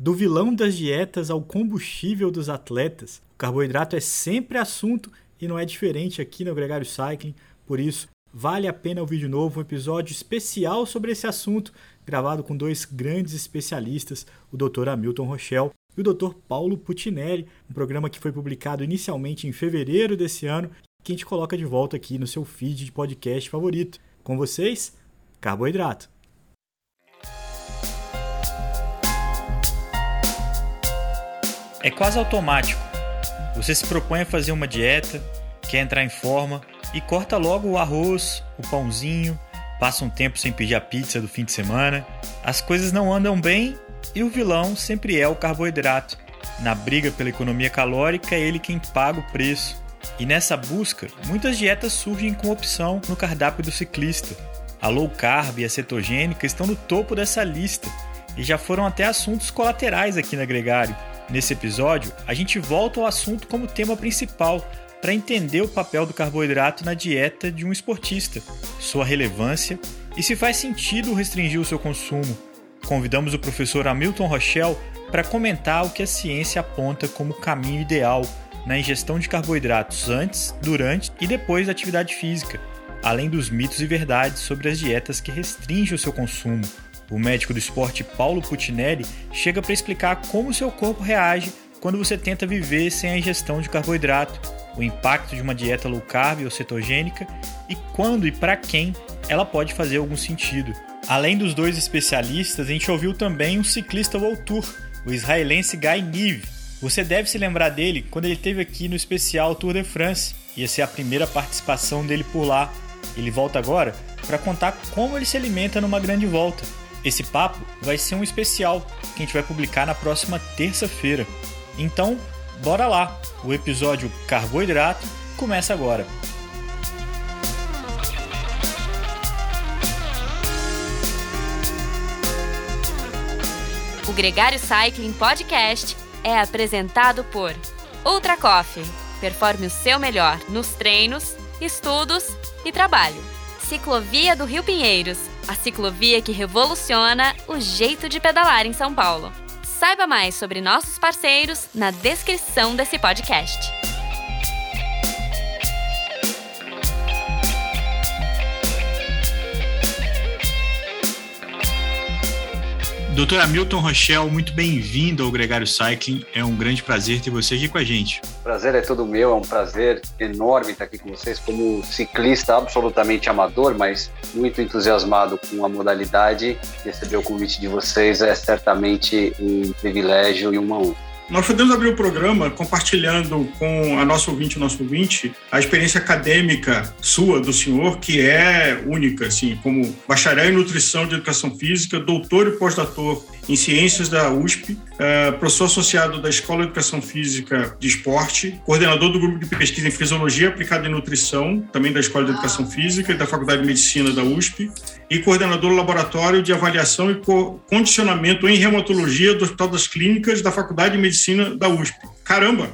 Do vilão das dietas ao combustível dos atletas, o carboidrato é sempre assunto e não é diferente aqui no Gregário Cycling, por isso vale a pena ouvir de novo um episódio especial sobre esse assunto, gravado com dois grandes especialistas, o Dr. Hamilton Rochelle e o Dr. Paulo Putinelli, um programa que foi publicado inicialmente em fevereiro desse ano, que a gente coloca de volta aqui no seu feed de podcast favorito. Com vocês, Carboidrato. É quase automático. Você se propõe a fazer uma dieta, quer entrar em forma e corta logo o arroz, o pãozinho, passa um tempo sem pedir a pizza do fim de semana. As coisas não andam bem e o vilão sempre é o carboidrato. Na briga pela economia calórica, é ele quem paga o preço. E nessa busca, muitas dietas surgem com opção no cardápio do ciclista. A low carb e a cetogênica estão no topo dessa lista e já foram até assuntos colaterais aqui na Gregário. Nesse episódio, a gente volta ao assunto como tema principal para entender o papel do carboidrato na dieta de um esportista, sua relevância e se faz sentido restringir o seu consumo. Convidamos o professor Hamilton Rochelle para comentar o que a ciência aponta como caminho ideal na ingestão de carboidratos antes, durante e depois da atividade física, além dos mitos e verdades sobre as dietas que restringem o seu consumo. O médico do esporte Paulo Putinelli chega para explicar como seu corpo reage quando você tenta viver sem a ingestão de carboidrato, o impacto de uma dieta low carb ou cetogênica e quando e para quem ela pode fazer algum sentido. Além dos dois especialistas, a gente ouviu também um ciclista World o israelense Guy Nive. Você deve se lembrar dele quando ele esteve aqui no especial Tour de France. Ia ser a primeira participação dele por lá. Ele volta agora para contar como ele se alimenta numa grande volta. Esse papo vai ser um especial que a gente vai publicar na próxima terça-feira. Então, bora lá! O episódio Carboidrato começa agora. O Gregário Cycling Podcast é apresentado por Ultra Coffee. Performe o seu melhor nos treinos, estudos e trabalho. Ciclovia do Rio Pinheiros a ciclovia que revoluciona o jeito de pedalar em São Paulo. Saiba mais sobre nossos parceiros na descrição desse podcast. Doutor Hamilton Rochelle, muito bem-vindo ao Gregário Cycling. É um grande prazer ter você aqui com a gente. prazer é todo meu, é um prazer enorme estar aqui com vocês como ciclista absolutamente amador, mas muito entusiasmado com a modalidade. Receber o convite de vocês é certamente um privilégio e uma honra. Nós podemos abrir o programa compartilhando com a nossa ouvinte, o nosso ouvinte, a experiência acadêmica sua, do senhor, que é única, assim, como bacharel em nutrição de educação física, doutor e pós-doutor em ciências da USP, é, professor associado da Escola de Educação Física de Esporte, coordenador do grupo de pesquisa em fisiologia aplicada em nutrição, também da Escola de Educação Física e da Faculdade de Medicina da USP, e coordenador do laboratório de avaliação e condicionamento em reumatologia do Hospital das Clínicas da Faculdade de Medicina da USP. Caramba!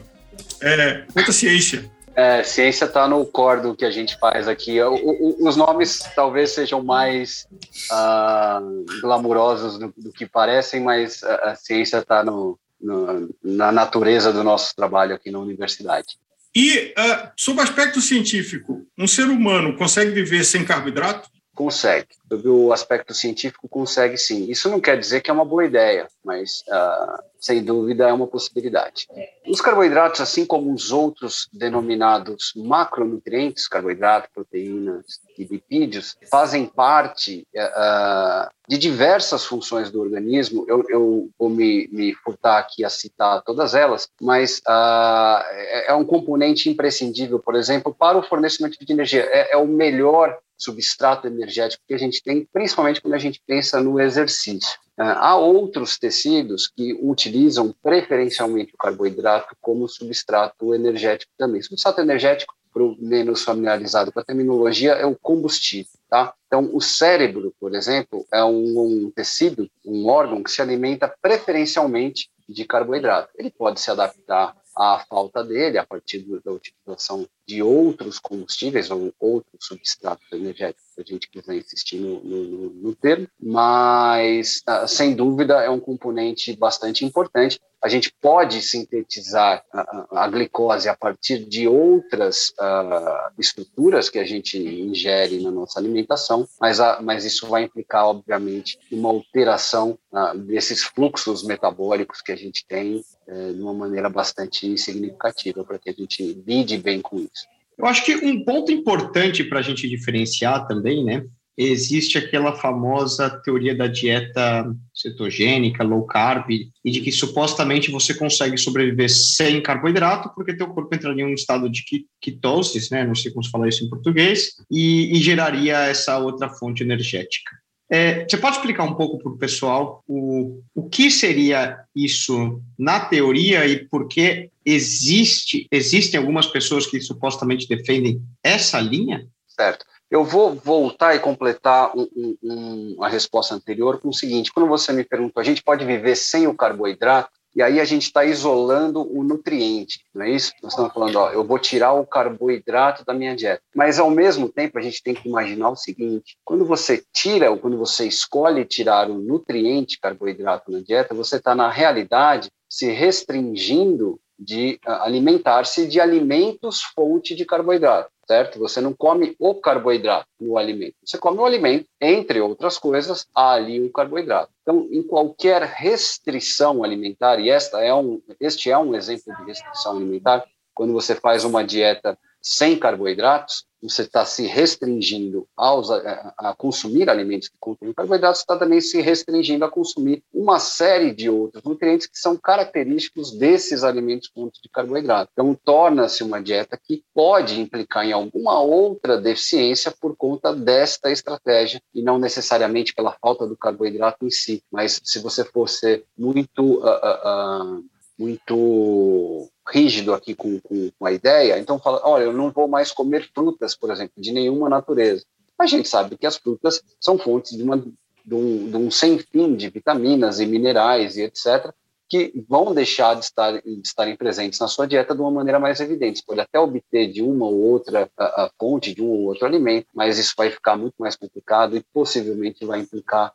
É, ciência! É, ciência está no core do que a gente faz aqui. O, o, os nomes talvez sejam mais uh, glamurosos do, do, que parecem, mas a, a ciência está no, no, na natureza do nosso trabalho aqui na universidade. E, uh, sob o aspecto científico, um ser humano consegue viver sem carboidrato? Consegue. Sob o aspecto científico, consegue sim. Isso não quer dizer que é uma boa ideia, mas uh, sem dúvida é uma possibilidade. Os carboidratos, assim como os outros denominados macronutrientes, carboidrato, proteínas e lipídios, fazem parte uh, de diversas funções do organismo. Eu, eu vou me, me, furtar aqui a citar todas elas, mas uh, é, é, um componente imprescindível, por exemplo, para o fornecimento de energia. É, é o melhor substrato energético que a gente tem, principalmente quando a gente pensa no exercício. Ah, há outros tecidos que utilizam preferencialmente o carboidrato como substrato energético também. Substrato energético, para o menos familiarizado com a terminologia, é o combustível. Tá? Então, o cérebro, por exemplo, é um, um tecido, um órgão que se alimenta preferencialmente de carboidrato. Ele pode se adaptar à falta dele a partir da utilização de outros combustíveis ou outros substratos energéticos, se a gente quiser insistir no, no, no termo, mas, ah, sem dúvida, é um componente bastante importante. A gente pode sintetizar a, a glicose a partir de outras uh, estruturas que a gente ingere na nossa alimentação, mas, a, mas isso vai implicar, obviamente, uma alteração uh, desses fluxos metabólicos que a gente tem uh, de uma maneira bastante significativa para que a gente lide bem com isso. Eu acho que um ponto importante para a gente diferenciar também, né? Existe aquela famosa teoria da dieta cetogênica, low carb, e de que supostamente você consegue sobreviver sem carboidrato, porque teu corpo entraria em um estado de ketose, né? Não sei como se fala isso em português, e, e geraria essa outra fonte energética. É, você pode explicar um pouco para o pessoal o, o que seria isso na teoria e por que existe, existem algumas pessoas que supostamente defendem essa linha? Certo. Eu vou voltar e completar um, um, um, a resposta anterior com o seguinte: quando você me perguntou, a gente pode viver sem o carboidrato? E aí a gente está isolando o nutriente, não é isso? Nós estamos falando, ó, eu vou tirar o carboidrato da minha dieta. Mas ao mesmo tempo a gente tem que imaginar o seguinte: quando você tira ou quando você escolhe tirar o nutriente carboidrato na dieta, você está na realidade se restringindo de uh, alimentar-se de alimentos fonte de carboidrato, certo? Você não come o carboidrato no alimento, você come o alimento, entre outras coisas, há ali o carboidrato. Então, em qualquer restrição alimentar, e esta é um, este é um exemplo de restrição alimentar, quando você faz uma dieta sem carboidratos, você está se restringindo aos, a, a, consumir alimentos que contêm carboidratos, você está também se restringindo a consumir uma série de outros nutrientes que são característicos desses alimentos fontes de carboidrato. Então, torna-se uma dieta que pode implicar em alguma outra deficiência por conta desta estratégia e não necessariamente pela falta do carboidrato em si. Mas se você fosse muito uh, uh, uh, muito rígido aqui com, com, a ideia, então fala, olha, eu não vou mais comer frutas, por exemplo, de nenhuma natureza. A gente sabe que as frutas são fontes de, uma, de, um, de um sem fim de vitaminas e minerais e etc., que vão deixar de, estar, de estarem presentes na sua dieta de uma maneira mais evidente. Você pode até obter de uma ou outra a, a fonte, de um ou outro alimento, mas isso vai ficar muito mais complicado e possivelmente vai implicar,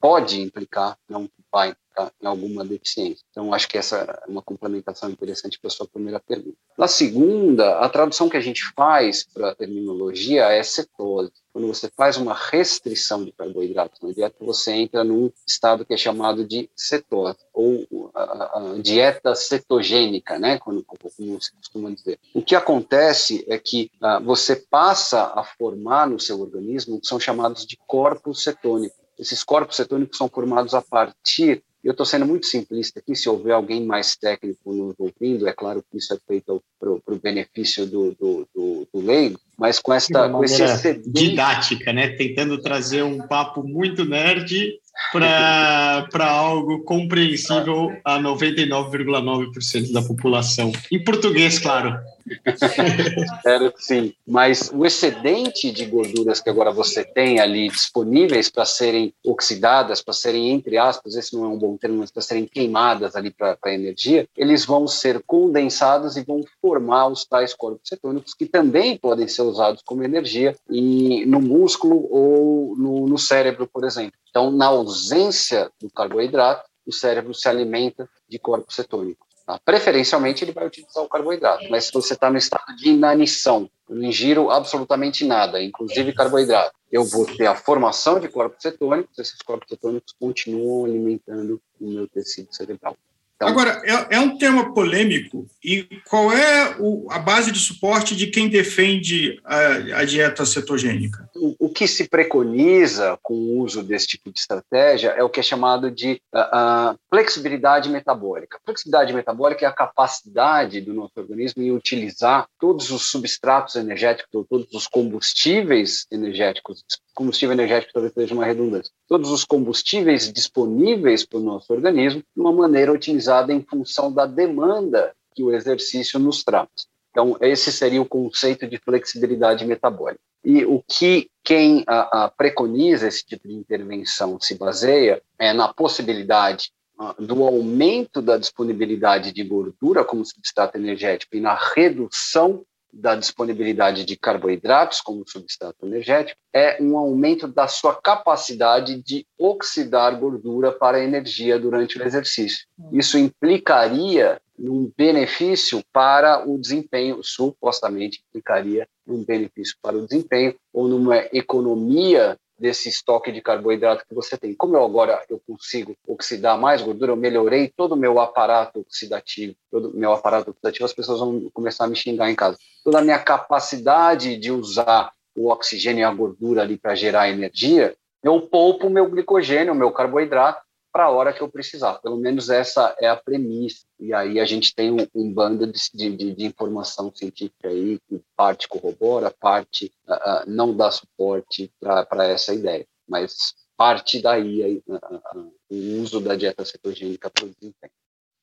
pode implicar, não vai, tá, em alguma deficiência. Então, acho que essa é uma complementação interessante para a sua primeira pergunta. Na segunda, a tradução que a gente faz para a terminologia é cetose. Quando você faz uma restrição de carboidratos na dieta, você entra num estado que é chamado de cetose, ou a, a dieta cetogênica, né, como, como se costuma dizer. O que acontece é que uh, você passa a formar no seu organismo o que são chamados de corpos cetônicos. Esses corpos cetônicos são formados a partir eu estou sendo muito simplista aqui, se houver alguém mais técnico nos ouvindo, é claro que isso é feito para o benefício do, do, do, do leigo, mas com esta com esse excedente... didática, né? Tentando trazer um papo muito nerd para algo compreensível a 99,9% da população. Em português, claro. Que sim. Mas o excedente de gorduras que agora você tem ali disponíveis para serem oxidadas, para serem, entre aspas, esse não é um bom termo, mas para serem queimadas ali para energia, eles vão ser condensados e vão formar os tais corpos cetônicos que também podem ser usados como energia em, no músculo ou no, no cérebro, por exemplo. Então, na ausência do carboidrato, o cérebro se alimenta de corpos cetônicos. Tá? Preferencialmente, ele vai utilizar o carboidrato, mas se você está no estado de inanição, eu não ingiro absolutamente nada, inclusive carboidrato, eu vou ter a formação de corpos cetônicos, esses corpos cetônicos continuam alimentando o meu tecido cerebral. Então, Agora, é, é, um tema polêmico, e qual é o, a base de suporte de quem defende a, a dieta cetogênica? O, o, que se preconiza com o uso desse tipo de estratégia é o que é chamado de uh, uh, flexibilidade metabólica. Flexibilidade metabólica é a capacidade do nosso organismo em utilizar todos os substratos energéticos, todos os combustíveis energéticos combustível energético talvez seja uma redundância, todos os combustíveis disponíveis para o nosso organismo de uma maneira otimizada em função da demanda que o exercício nos traz. Então, esse seria o conceito de flexibilidade metabólica. E o que quem a, a, preconiza esse tipo de intervenção se baseia é na possibilidade do aumento da disponibilidade de gordura como substrato energético e na redução da disponibilidade de carboidratos como substrato energético é um aumento da sua capacidade de oxidar gordura para energia durante o exercício. Isso implicaria um benefício para o desempenho, supostamente implicaria um benefício para o desempenho ou numa economia desse estoque de carboidrato que você tem. Como eu agora eu consigo oxidar mais gordura, eu melhorei todo o meu aparato oxidativo, todo o meu aparato oxidativo, as pessoas vão começar a me xingar em casa. Toda a minha capacidade de usar o oxigênio e a gordura ali para gerar energia, eu poupo o meu glicogênio, o meu carboidrato, para a hora que eu precisar. Pelo menos essa é a premissa. E aí a gente tem um, um bando de, de, de, informação científica aí que parte corrobora, parte uh, não dá suporte para essa ideia. Mas parte daí uh, uh, o uso da dieta cetogênica para o desempenho.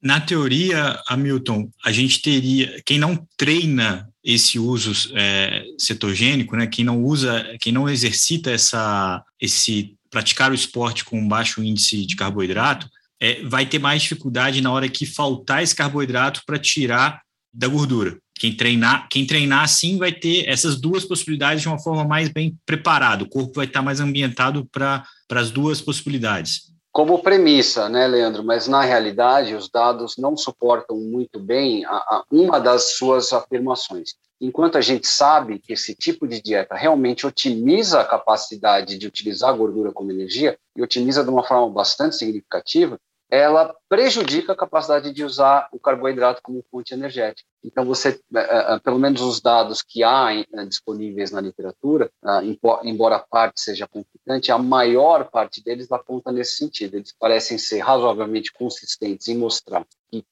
Na teoria, Hamilton, a gente teria quem não treina esse uso é, cetogênico, né? Quem não usa, quem não exercita essa, esse praticar o esporte com baixo índice de carboidrato, é, vai ter mais dificuldade na hora que faltar esse carboidrato para tirar da gordura. Quem treinar, quem treinar assim vai ter essas duas possibilidades de uma forma mais bem preparada. O corpo vai estar mais ambientado para as duas possibilidades. Como premissa, né, Leandro? Mas na realidade os dados não suportam muito bem a, a uma das suas afirmações enquanto a gente sabe que esse tipo de dieta realmente otimiza a capacidade de utilizar a gordura como energia, e otimiza de uma forma bastante significativa, ela prejudica a capacidade de usar o carboidrato como fonte energética. Então, você, é, é, é, pelo menos os dados que há disponíveis na literatura, embora a parte seja conflitante, a maior parte deles aponta nesse sentido. Eles parecem ser razoavelmente consistentes em mostrar que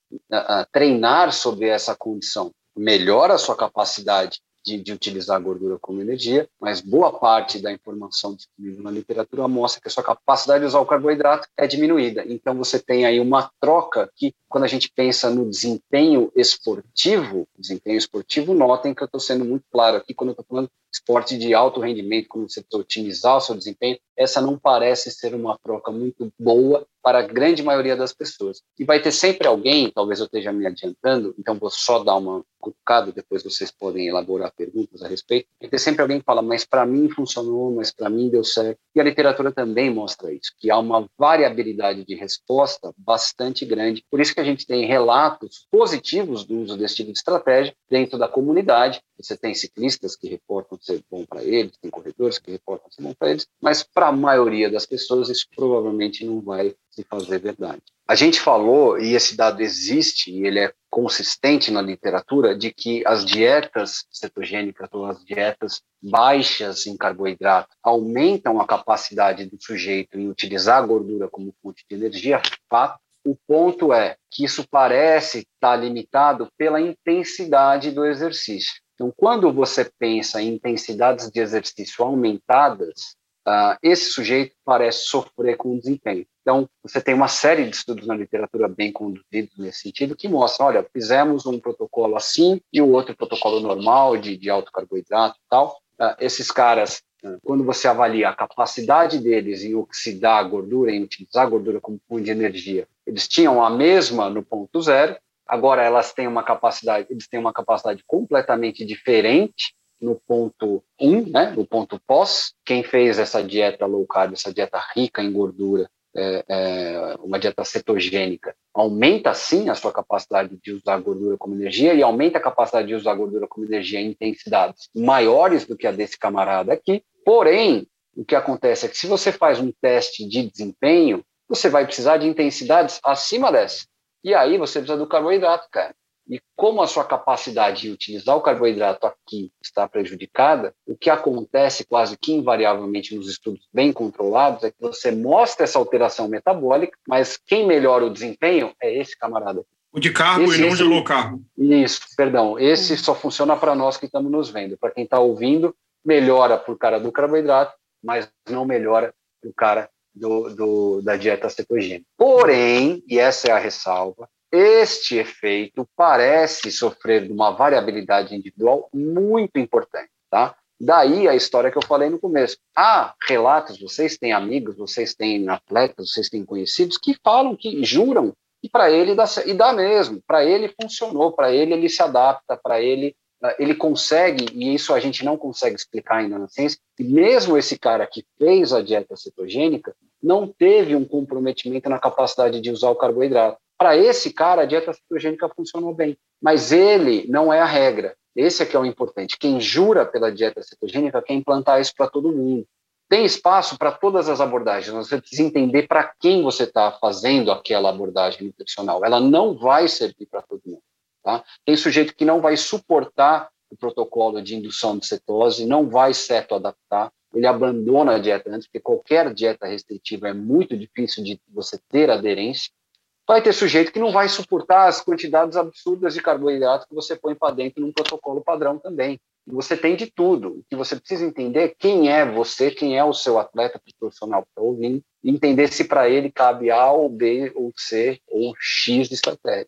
treinar sobre essa condição melhora a sua capacidade de, de, utilizar a gordura como energia, mas boa parte da informação disponível na literatura mostra que a sua capacidade de usar o carboidrato é diminuída. Então você tem aí uma troca que, quando a gente pensa no desempenho esportivo, desempenho esportivo, notem que eu estou sendo muito claro aqui quando eu estou falando esporte de alto rendimento, como você otimizar o seu desempenho, essa não parece ser uma troca muito boa para a grande maioria das pessoas. E vai ter sempre alguém, talvez eu esteja me adiantando, então vou só dar uma cutucada, depois vocês podem elaborar perguntas a respeito. Vai ter sempre alguém que fala, mas para mim funcionou, mas para mim deu certo. E a literatura também mostra isso, que há uma variabilidade de resposta bastante grande. Por isso que a gente tem relatos positivos do uso desse tipo de estratégia dentro da comunidade. Você tem ciclistas que reportam ser bom para eles, tem corredores que reportam ser bom para eles, mas para a maioria das pessoas isso provavelmente não vai se fazer verdade. A gente falou, e esse dado existe, e ele é consistente na literatura, de que as dietas cetogênicas ou as dietas baixas em carboidrato aumentam a capacidade do sujeito em utilizar a gordura como fonte de energia, fato. O ponto é que isso parece estar limitado pela intensidade do exercício. Então, quando você pensa em intensidades de exercício aumentadas, uh, esse sujeito parece sofrer com o desempenho. Então, você tem uma série de estudos na literatura bem conduzidos nesse sentido que mostram, olha, fizemos um protocolo assim e o outro protocolo normal de, de alto carboidrato e tal. Uh, esses caras, uh, quando você avalia a capacidade deles em oxidar a gordura, em utilizar a gordura como fonte de energia, eles tinham a mesma no ponto zero, Agora elas têm uma capacidade, eles têm uma capacidade completamente diferente no ponto 1, um, né, no ponto pós. Quem fez essa dieta low carb, essa dieta rica em gordura, é, é, uma dieta cetogênica, aumenta sim a sua capacidade de usar gordura como energia e aumenta a capacidade de usar gordura como energia em intensidades maiores do que a desse camarada aqui. Porém, o que acontece é que se você faz um teste de desempenho, você vai precisar de intensidades acima dessa. E aí você precisa do carboidrato, cara. E como a sua capacidade de utilizar o carboidrato aqui está prejudicada, o que acontece quase que invariavelmente nos estudos bem controlados é que você mostra essa alteração metabólica, mas quem melhora o desempenho é esse camarada. O de carbo esse, e não esse, de low carbo. Isso, perdão. Esse hum. só funciona para nós que estamos nos vendo. Para quem está ouvindo, melhora para o cara do carboidrato, mas não melhora para o cara do, do, da dieta cetogênica. Porém, e essa é a ressalva, este efeito parece sofrer de uma variabilidade individual muito importante, tá? Daí a história que eu falei no começo. Há relatos, vocês têm amigos, vocês têm atletas, vocês têm conhecidos que falam, que juram que para ele dá, e dá mesmo, para ele funcionou, para ele ele se adapta, para ele ah, ele consegue, e isso a gente não consegue explicar ainda na ciência, e mesmo esse cara que fez a dieta cetogênica não teve um comprometimento na capacidade de usar o carboidrato. Para esse cara, a dieta cetogênica funcionou bem, mas ele não é a regra. Esse é que é o importante. Quem jura pela dieta cetogênica quer implantar isso para todo mundo. Tem espaço para todas as abordagens. Você precisa entender para quem você está fazendo aquela abordagem nutricional. Ela não vai servir para todo mundo. Tá? Tem sujeito que não vai suportar o protocolo de indução de cetose, não vai certo adaptar, ele abandona a dieta antes, porque qualquer dieta restritiva é muito difícil de você ter aderência. Vai ter sujeito que não vai suportar as quantidades absurdas de carboidratos que você põe para dentro num protocolo padrão também. Você tem de tudo. O que você precisa entender é quem é você, quem é o seu atleta profissional que está ouvindo, e entender se para ele cabe A ou B ou C ou X de estratégia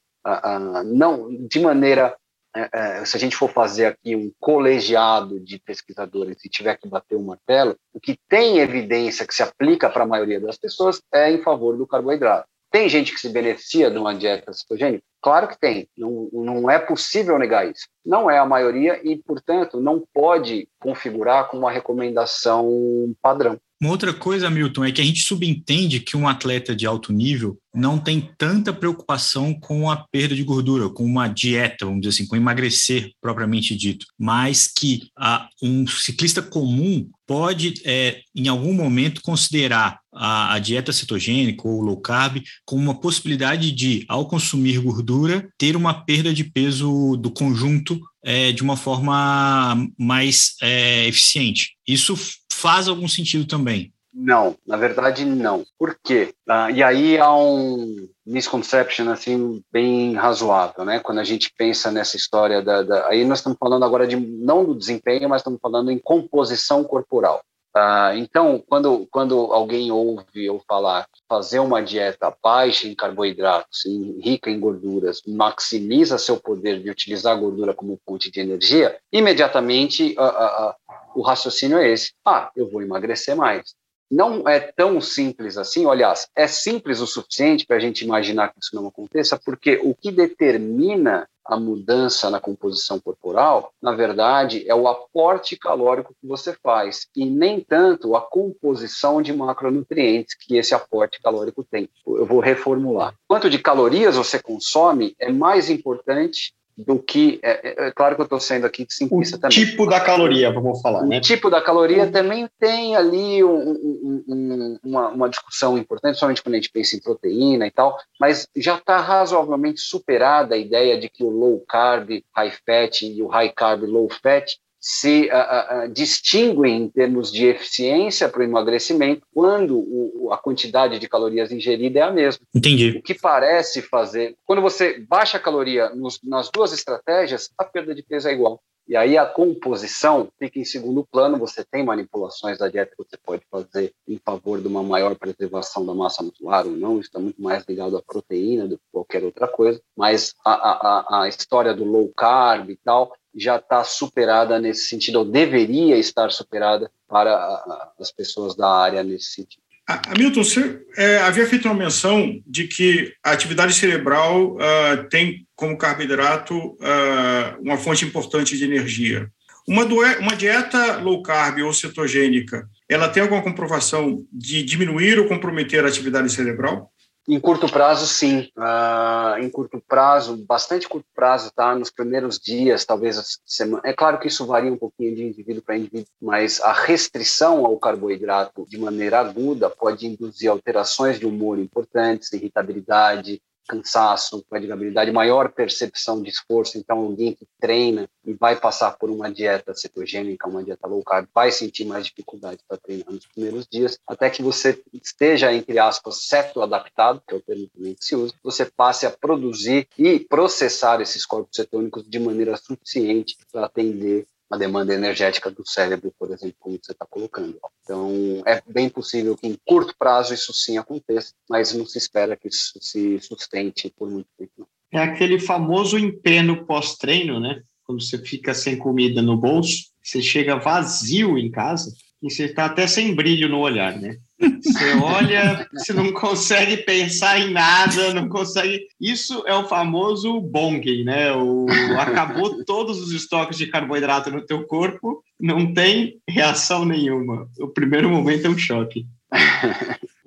não de maneira é, é, se a gente for fazer aqui um colegiado de pesquisadores e tiver que bater o martelo, o que tem evidência que se aplica para a maioria das pessoas é em favor do carboidrato. Tem gente que se beneficia de uma dieta cetogênica? Claro que tem. Não, não é possível negar isso. Não é a maioria e, portanto, não pode configurar como uma recomendação padrão. Uma outra coisa, Milton, é que a gente subentende que um atleta de alto nível não tem tanta preocupação com a perda de gordura, com uma dieta, vamos dizer assim, com emagrecer propriamente dito, mas que a, um ciclista comum pode, é, em algum momento, considerar a, a, dieta cetogênica ou low carb como uma possibilidade de, ao consumir gordura, ter uma perda de peso do conjunto é, de uma forma mais é, eficiente. Isso faz algum sentido também? Não, na verdade não. Por quê? Ah, e aí há um misconception assim bem razoável, né? Quando a gente pensa nessa história da, da, aí nós estamos falando agora de não do desempenho, mas estamos falando em composição corporal. Ah, então, quando, quando alguém ouve eu falar fazer uma dieta baixa em carboidratos, rica em gorduras, maximiza seu poder de utilizar a gordura como fonte de energia, imediatamente ah, ah, o raciocínio é esse: ah, eu vou emagrecer mais. Não é tão simples assim, aliás, é simples o suficiente para a gente imaginar que isso não aconteça, porque o que determina a mudança na composição corporal, na verdade, é o aporte calórico que você faz, e nem tanto a composição de macronutrientes que esse aporte calórico tem. Eu vou reformular. Quanto de calorias você consome é mais importante do que. É, é, é, claro que eu estou sendo aqui simplista o também. Tipo da caloria, vamos falar, o né? tipo da caloria também tem ali um, um, um, uma, uma discussão importante, somente quando a gente pensa em proteína e tal, mas já está razoavelmente superada a ideia de que o low carb, high fat e o high carb, low fat se uh, uh, distinguem em termos de eficiência para o emagrecimento quando o, a quantidade de calorias ingerida é a mesma. Entendi. O que parece fazer, quando você baixa a caloria nos, nas duas estratégias, a perda de peso é igual. E aí a composição fica em segundo plano, você tem manipulações da dieta que você pode fazer em favor de uma maior preservação da massa muscular ou não, isso está muito mais ligado à proteína do que qualquer outra coisa, mas a, a, a história do low carb e tal, já está superada nesse sentido, ou deveria estar superada para as pessoas da área nesse sentido. Hamilton, você é, havia feito uma menção de que a atividade cerebral uh, tem como carboidrato uh, uma fonte importante de energia. Uma, uma dieta low carb ou cetogênica, ela tem alguma comprovação de diminuir ou comprometer a atividade cerebral? Em curto prazo, sim. Uh, em curto prazo, bastante curto prazo, tá? Nos primeiros dias, talvez semana. É claro que isso varia um pouquinho de indivíduo para indivíduo, mas a restrição ao carboidrato de maneira aguda pode induzir alterações de humor importantes, irritabilidade, cansaço, fadigabilidade, maior percepção de esforço. Então, alguém que treina e vai passar por uma dieta cetogênica, uma dieta low carb, vai sentir mais dificuldade para treinar nos primeiros dias, até que você esteja, entre aspas, ceto-adaptado, que é o termo que se usa, você passe a produzir e processar esses corpos cetônicos de maneira suficiente para atender a demanda energética do cérebro, por exemplo, como você está colocando. Então, é bem possível que em curto prazo isso sim aconteça, mas não se espera que isso se sustente por muito tempo. É aquele famoso emprego pós-treino, né? Quando você fica sem comida no bolso, você chega vazio em casa e você está até sem brilho no olhar, né? Você olha, você não consegue pensar em nada, não consegue. Isso é o famoso bonking, né? O... Acabou todos os estoques de carboidrato no teu corpo, não tem reação nenhuma. O primeiro momento é um choque.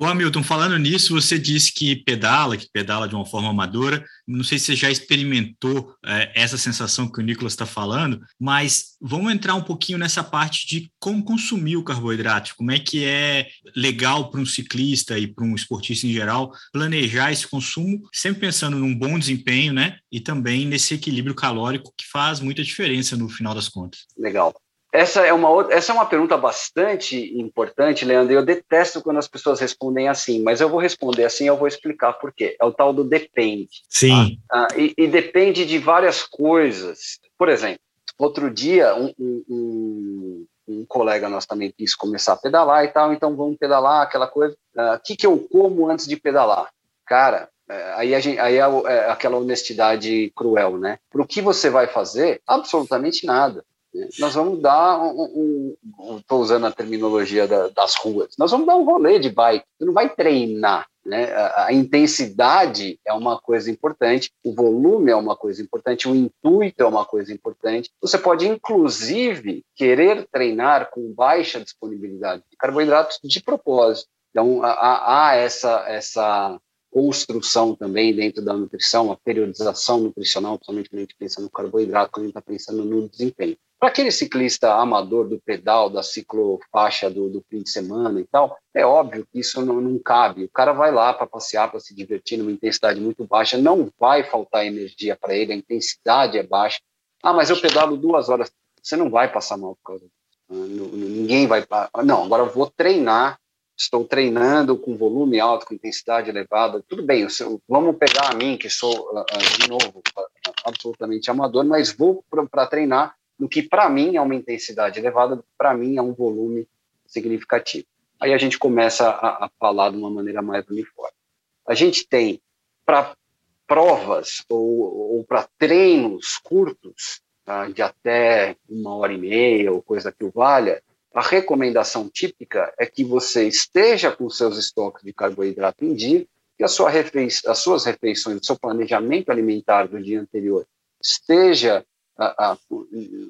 Ô Hamilton, falando nisso, você disse que pedala, que pedala de uma forma amadora. Não sei se você já experimentou é, essa sensação que o Nicolas está falando, mas vamos entrar um pouquinho nessa parte de como consumir o carboidrato, como é que é legal para um ciclista e para um esportista em geral planejar esse consumo, sempre pensando num bom desempenho, né? E também nesse equilíbrio calórico que faz muita diferença no final das contas. Legal. Essa é uma outra, essa é uma pergunta bastante importante, Leandro. Eu detesto quando as pessoas respondem assim, mas eu vou responder assim, eu vou explicar por quê. É o tal do depende. Sim. Tá? Ah, e, e, depende de várias coisas. Por exemplo, outro dia um, um, um, colega nosso também quis começar a pedalar e tal, então vamos pedalar aquela coisa. O ah, que que eu como antes de pedalar? Cara, é, aí, gente, aí é, é aquela honestidade cruel, né? Para o que você vai fazer? Absolutamente nada nós vamos dar um, estou um, usando a terminologia da, das ruas, nós vamos dar um rolê de bike, você não vai treinar, né? A, a, intensidade é uma coisa importante, o volume é uma coisa importante, o intuito é uma coisa importante. Você pode, inclusive, querer treinar com baixa disponibilidade de carboidratos de propósito. Então, há, há essa, essa construção também dentro da nutrição, a periodização nutricional, principalmente quando a gente pensa no carboidrato, quando a gente está pensando no desempenho. Para aquele ciclista amador do pedal, da ciclofaixa do, do fim de semana e tal, é óbvio que isso não, não cabe. O cara vai lá para passear, para se divertir numa intensidade muito baixa, não vai faltar energia para ele, a intensidade é baixa. Ah, mas eu pedalo duas horas. Você não vai passar mal por causa disso. Ah, ninguém vai. Não, agora eu vou treinar estou treinando com volume alto, com intensidade elevada, tudo bem, vamos pegar a mim, que sou, ah, ah, de novo, absolutamente amador, mas vou para treinar no que para mim é uma intensidade elevada, para mim é um volume significativo. Aí a gente começa a, a falar de uma maneira mais uniforme. A gente tem para provas ou, ou para treinos curtos, tá, de até uma hora e meia ou coisa que o valha, a recomendação típica é que você esteja com seus estoques de carboidrato em dia, que sua as suas refeições, o seu planejamento alimentar do dia anterior esteja a, a,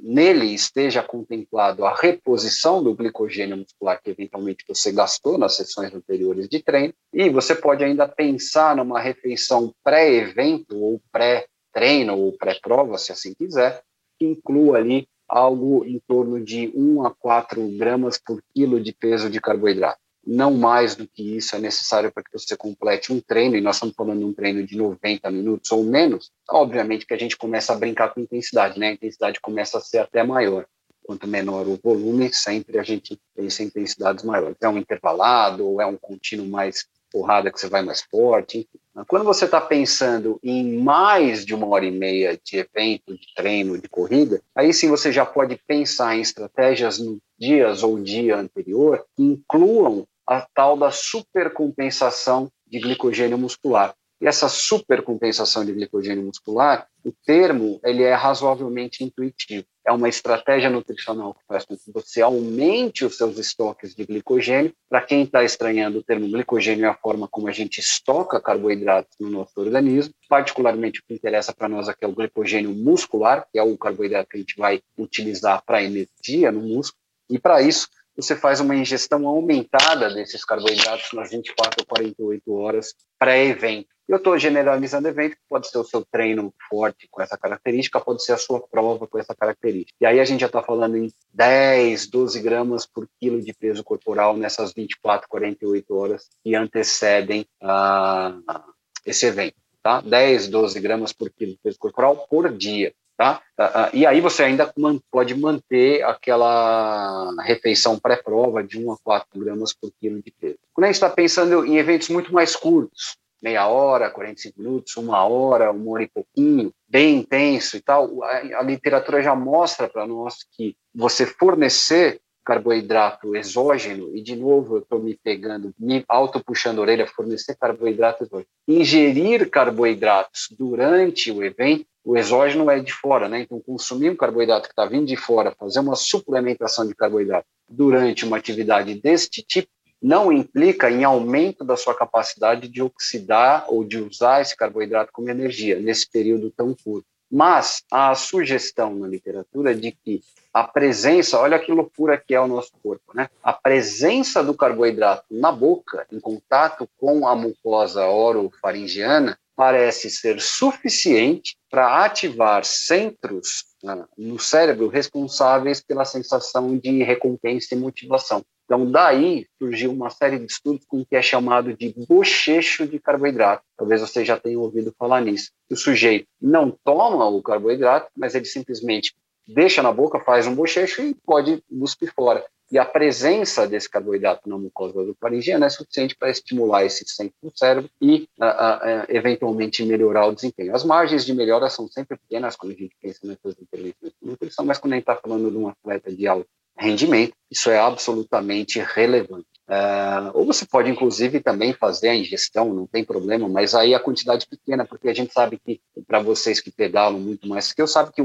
nele esteja contemplado a reposição do glicogênio muscular que eventualmente você gastou nas sessões anteriores de treino, e você pode ainda pensar numa refeição pré-evento ou pré-treino ou pré-prova, se assim quiser, que inclua ali algo em torno de 1 a 4 gramas por quilo de peso de carboidrato não mais do que isso é necessário para que você complete um treino, e nós estamos falando de um treino de 90 minutos ou menos, obviamente que a gente começa a brincar com intensidade, né? A intensidade começa a ser até maior. Quanto menor o volume, sempre a gente pensa em intensidades maiores. É um intervalado ou é um contínuo mais porrada que você vai mais forte. Enfim. Quando você está pensando em mais de uma hora e meia de evento, de treino, de corrida, aí sim você já pode pensar em estratégias no dias ou dia anterior que incluam a tal da supercompensação de glicogênio muscular. E essa supercompensação de glicogênio muscular, o termo ele é razoavelmente intuitivo. É uma estratégia nutricional que faz com que você aumente os seus estoques de glicogênio. Para quem está estranhando o termo glicogênio, é a forma como a gente estoca carboidratos no nosso organismo. Particularmente o que interessa para nós aqui é o glicogênio muscular, que é o carboidrato que a gente vai utilizar para energia no músculo. E para isso, você faz uma ingestão aumentada desses carboidratos nas 24 ou 48 horas pré-evento. Eu estou generalizando evento, pode ser o seu treino forte com essa característica, pode ser a sua prova com essa característica. E aí a gente já está falando em 10, 12 gramas por quilo de peso corporal nessas 24, 48 horas que antecedem uh, esse evento. Tá? 10, 12 gramas por quilo de peso corporal por dia. Tá? Ah, ah, e aí você ainda pode manter aquela refeição pré-prova de 1 a 4 gramas por quilo de peso. Quando a gente está pensando em eventos muito mais curtos, meia hora, 45 minutos, uma hora, uma hora e pouquinho, bem intenso e tal, a, a literatura já mostra para nós que você fornecer carboidrato exógeno, e de novo eu estou me pegando, me auto-puxando a orelha, fornecer carboidrato exógeno. Ingerir carboidratos durante o evento, o exógeno é de fora, né? Então, consumir um carboidrato que está vindo de fora, fazer uma suplementação de carboidrato durante uma atividade deste tipo, não implica em aumento da sua capacidade de oxidar ou de usar esse carboidrato como energia nesse período tão curto. Mas a sugestão na literatura de que a presença, olha que loucura que é o nosso corpo, né? A presença do carboidrato na boca, em contato com a mucosa orofaringiana, parece ser suficiente para ativar centros né, no cérebro responsáveis pela sensação de recompensa e motivação. Então, daí surgiu uma série de estudos com o que é chamado de bochecho de carboidrato. Talvez você já tenha ouvido falar nisso. O sujeito não toma o carboidrato, mas ele simplesmente deixa na boca, faz um bochecho e pode cuspir fora. E a presença desse carboidrato na mucosa do faringiana é suficiente para estimular esse centro do cérebro e, uh, uh, eventualmente, melhorar o desempenho. As margens de melhora são sempre pequenas quando a gente pensa nessas intervenções de nutrição, mas quando a gente está falando de um atleta de alto rendimento, isso é absolutamente relevante. Uh, ou você pode, inclusive, também fazer a ingestão, não tem problema, mas aí a quantidade pequena, porque a gente sabe que, para vocês que pedalam muito mais que eu, sabe que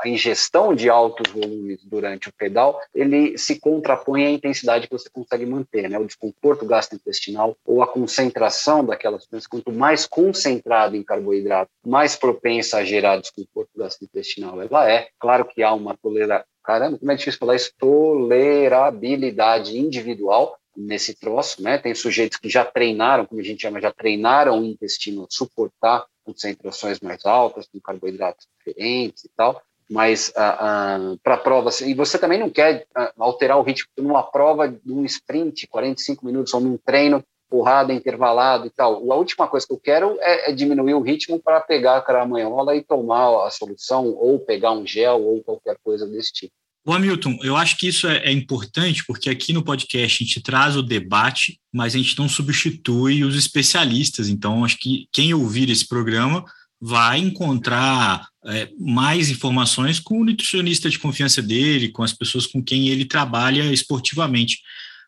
a ingestão de altos volumes durante o pedal, ele se contrapõe à intensidade que você consegue manter, né? O desconforto gastrointestinal ou a concentração daquelas substâncias, quanto mais concentrado em carboidrato, mais propensa a gerar desconforto gastrointestinal ela é. Claro que há uma tolerância caramba, como é difícil falar isso, tolerabilidade individual nesse troço, né? Tem sujeitos que já treinaram, como a gente chama, já treinaram o intestino a suportar concentrações mais altas, com carboidratos diferentes e tal, mas ah, ah, para provas, e você também não quer ah, alterar o ritmo numa prova, num sprint, 45 minutos, ou num treino, porrada, intervalado e tal. A última coisa que eu quero é, é diminuir o ritmo para pegar a caramanhola e tomar a solução, ou pegar um gel, ou qualquer coisa desse tipo. O Hamilton, eu acho que isso é, é, importante porque aqui no podcast a gente traz o debate, mas a gente não substitui os especialistas. Então, acho que quem ouvir esse programa vai encontrar é, mais informações com o nutricionista de confiança dele, com as pessoas com quem ele trabalha esportivamente.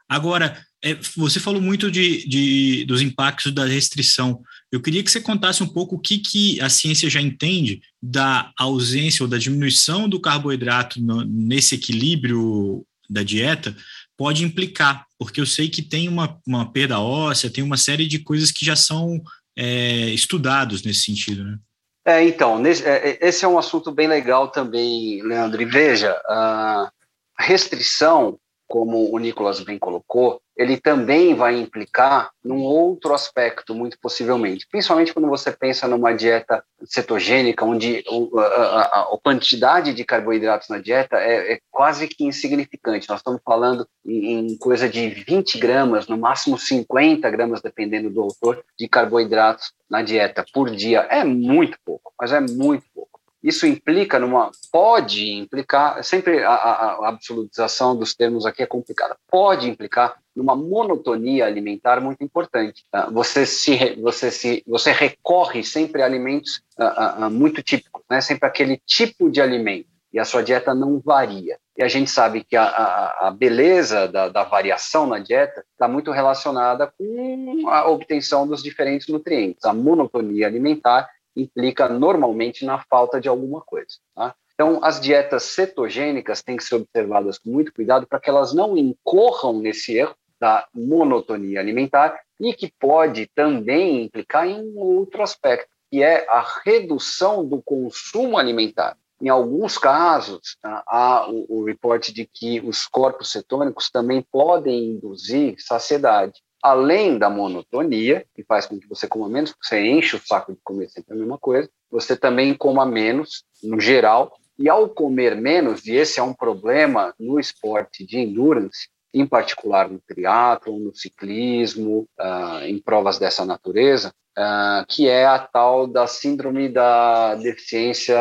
Agora, é, você falou muito de, de, dos impactos da restrição. Eu queria que você contasse um pouco o que, que a ciência já entende da ausência ou da diminuição do carboidrato no, nesse equilíbrio da dieta pode implicar, porque eu sei que tem uma, uma perda óssea, tem uma série de coisas que já são é, estudados nesse sentido, né? É, então, é, é, esse é um assunto bem legal também, Leandro. E veja, a restrição como o Nicolas bem colocou, ele também vai implicar num outro aspecto, muito possivelmente, principalmente quando você pensa numa dieta cetogênica, onde a, quantidade de carboidratos na dieta é, é, quase que insignificante. Nós estamos falando em, em, coisa de 20 gramas, no máximo 50 gramas, dependendo do autor, de carboidratos na dieta por dia. É muito pouco, mas é muito pouco. Isso implica numa. Pode implicar, sempre a, a, a, absolutização dos termos aqui é complicada, pode implicar numa monotonia alimentar muito importante. Tá? Você, se, você, se, você recorre sempre a alimentos uh, uh, muito típicos, né? sempre aquele tipo de alimento, e a sua dieta não varia. E a gente sabe que a, a, a beleza da, da, variação na dieta está muito relacionada com a obtenção dos diferentes nutrientes. A monotonia alimentar implica normalmente na falta de alguma coisa. Tá? Então, as dietas cetogênicas têm que ser observadas com muito cuidado para que elas não incorram nesse erro da monotonia alimentar e que pode também implicar em outro aspecto, que é a redução do consumo alimentar. Em alguns casos, tá, há o, o reporte de que os corpos cetônicos também podem induzir saciedade além da monotonia, que faz com que você coma menos, porque você enche o saco de comer sempre a mesma coisa, você também coma menos, no geral, e ao comer menos, e esse é um problema no esporte de endurance, em particular no triatlo, no ciclismo, uh, em provas dessa natureza, uh, que é a tal da síndrome da deficiência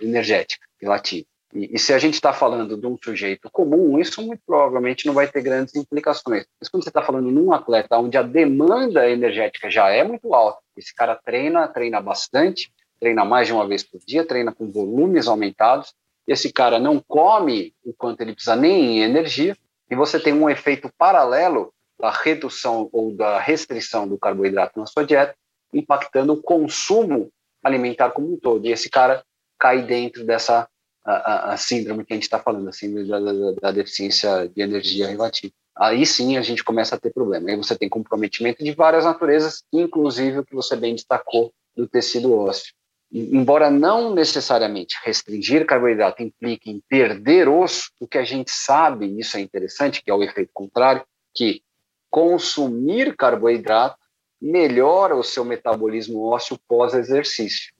energética relativa. E, e, se a gente está falando de um sujeito comum, isso muito provavelmente não vai ter grandes implicações. Mas quando você está falando num atleta onde a demanda energética já é muito alta, esse cara treina, treina bastante, treina mais de uma vez por dia, treina com volumes aumentados, esse cara não come o quanto ele precisa nem em energia, e você tem um efeito paralelo da redução ou da restrição do carboidrato na sua dieta, impactando o consumo alimentar como um todo. E esse cara cai dentro dessa a, a, síndrome que a gente está falando, a síndrome da, da, da, deficiência de energia relativa. Aí sim a gente começa a ter problema. Aí você tem comprometimento de várias naturezas, inclusive o que você bem destacou do tecido ósseo embora não necessariamente restringir carboidrato implique em perder osso, o que a gente sabe, isso é interessante, que é o efeito contrário, que consumir carboidrato melhora o seu metabolismo ósseo pós-exercício.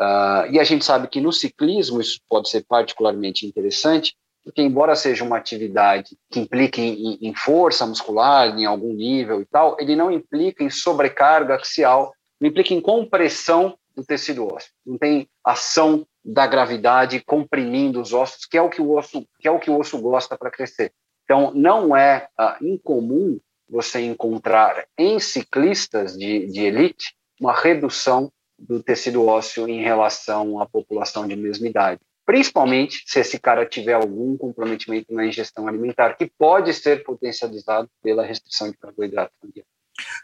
Uh, e a gente sabe que no ciclismo isso pode ser particularmente interessante, porque embora seja uma atividade que implique em, em força muscular em algum nível e tal, ele não implica em sobrecarga axial, não implica em compressão do tecido ósseo. Não tem ação da gravidade comprimindo os ossos, que é o que o osso, que é o que o osso gosta para crescer. Então, não é ah, incomum você encontrar em ciclistas de, de elite uma redução do tecido ósseo em relação à população de mesma idade. Principalmente se esse cara tiver algum comprometimento na ingestão alimentar, que pode ser potencializado pela restrição de dieta.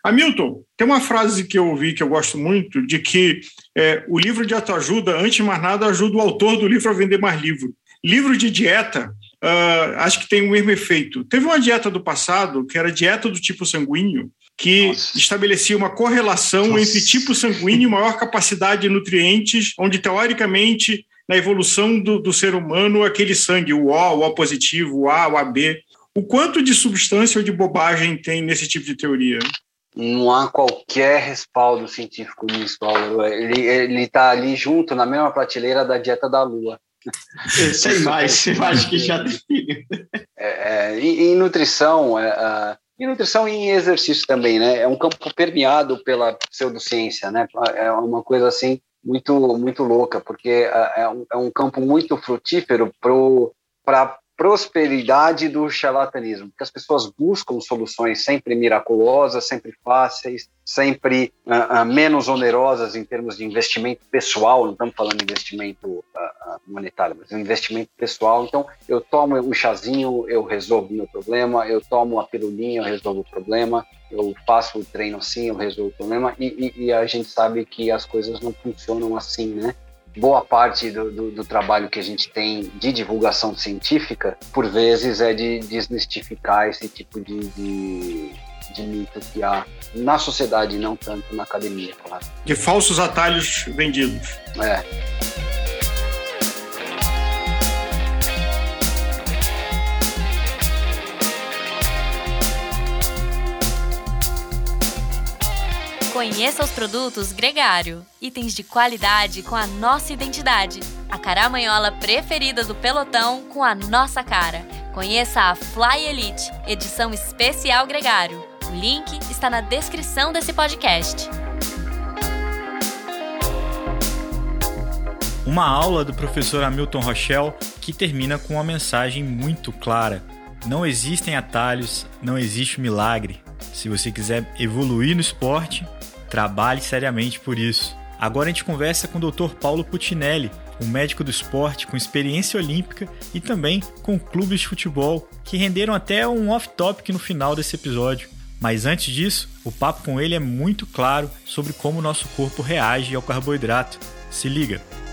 Hamilton, tem uma frase que eu ouvi que eu gosto muito, de que é, o livro de autoajuda, antes de mais nada, ajuda o autor do livro a vender mais livro. Livro de dieta, uh, acho que tem o mesmo efeito. Teve uma dieta do passado, que era dieta do tipo sanguíneo, que Nossa. estabelecia uma correlação Nossa. entre tipo sanguíneo e maior capacidade de nutrientes, onde, teoricamente, na evolução do, do ser humano, aquele sangue, o O, o O positivo, o A, o AB, o quanto de substância ou de bobagem tem nesse tipo de teoria? Não há qualquer respaldo científico nisso, Paulo. Ele está ali junto, na mesma prateleira da dieta da Lua. Sem mais, eu acho que já tem. É, é, em, em, nutrição, é, em nutrição e em exercício também, né? É um campo permeado pela pseudociência, né? É uma coisa assim muito muito louca, porque uh, é, um, é um campo muito frutífero para prosperidade do charlatanismo, porque as pessoas buscam soluções sempre miraculosas, sempre fáceis, sempre uh, uh, menos onerosas em termos de investimento pessoal, não estamos falando de investimento uh, monetário, mas investimento pessoal. Então, eu tomo um chazinho, eu resolvo o meu problema, eu tomo uma pirulinha, eu resolvo o problema, eu faço o treino assim, eu resolvo o problema, e, e, e a gente sabe que as coisas não funcionam assim, né? Boa parte do, do, do, trabalho que a gente tem de divulgação científica, por vezes, é de desmistificar esse tipo de, de, de mito que há na sociedade, não tanto na academia, claro. De falsos atalhos vendidos. É. Conheça os produtos Gregário, itens de qualidade com a nossa identidade. A caramanhola preferida do pelotão com a nossa cara. Conheça a Fly Elite, edição especial Gregário. O link está na descrição desse podcast. Uma aula do professor Hamilton Rochelle que termina com uma mensagem muito clara. Não existem atalhos, não existe milagre. Se você quiser evoluir no esporte, Trabalhe seriamente por isso. Agora a gente conversa com o Dr. Paulo Putinelli, um médico do esporte com experiência olímpica e também com clubes de futebol, que renderam até um off-topic no final desse episódio. Mas antes disso, o papo com ele é muito claro sobre como o nosso corpo reage ao carboidrato. Se liga!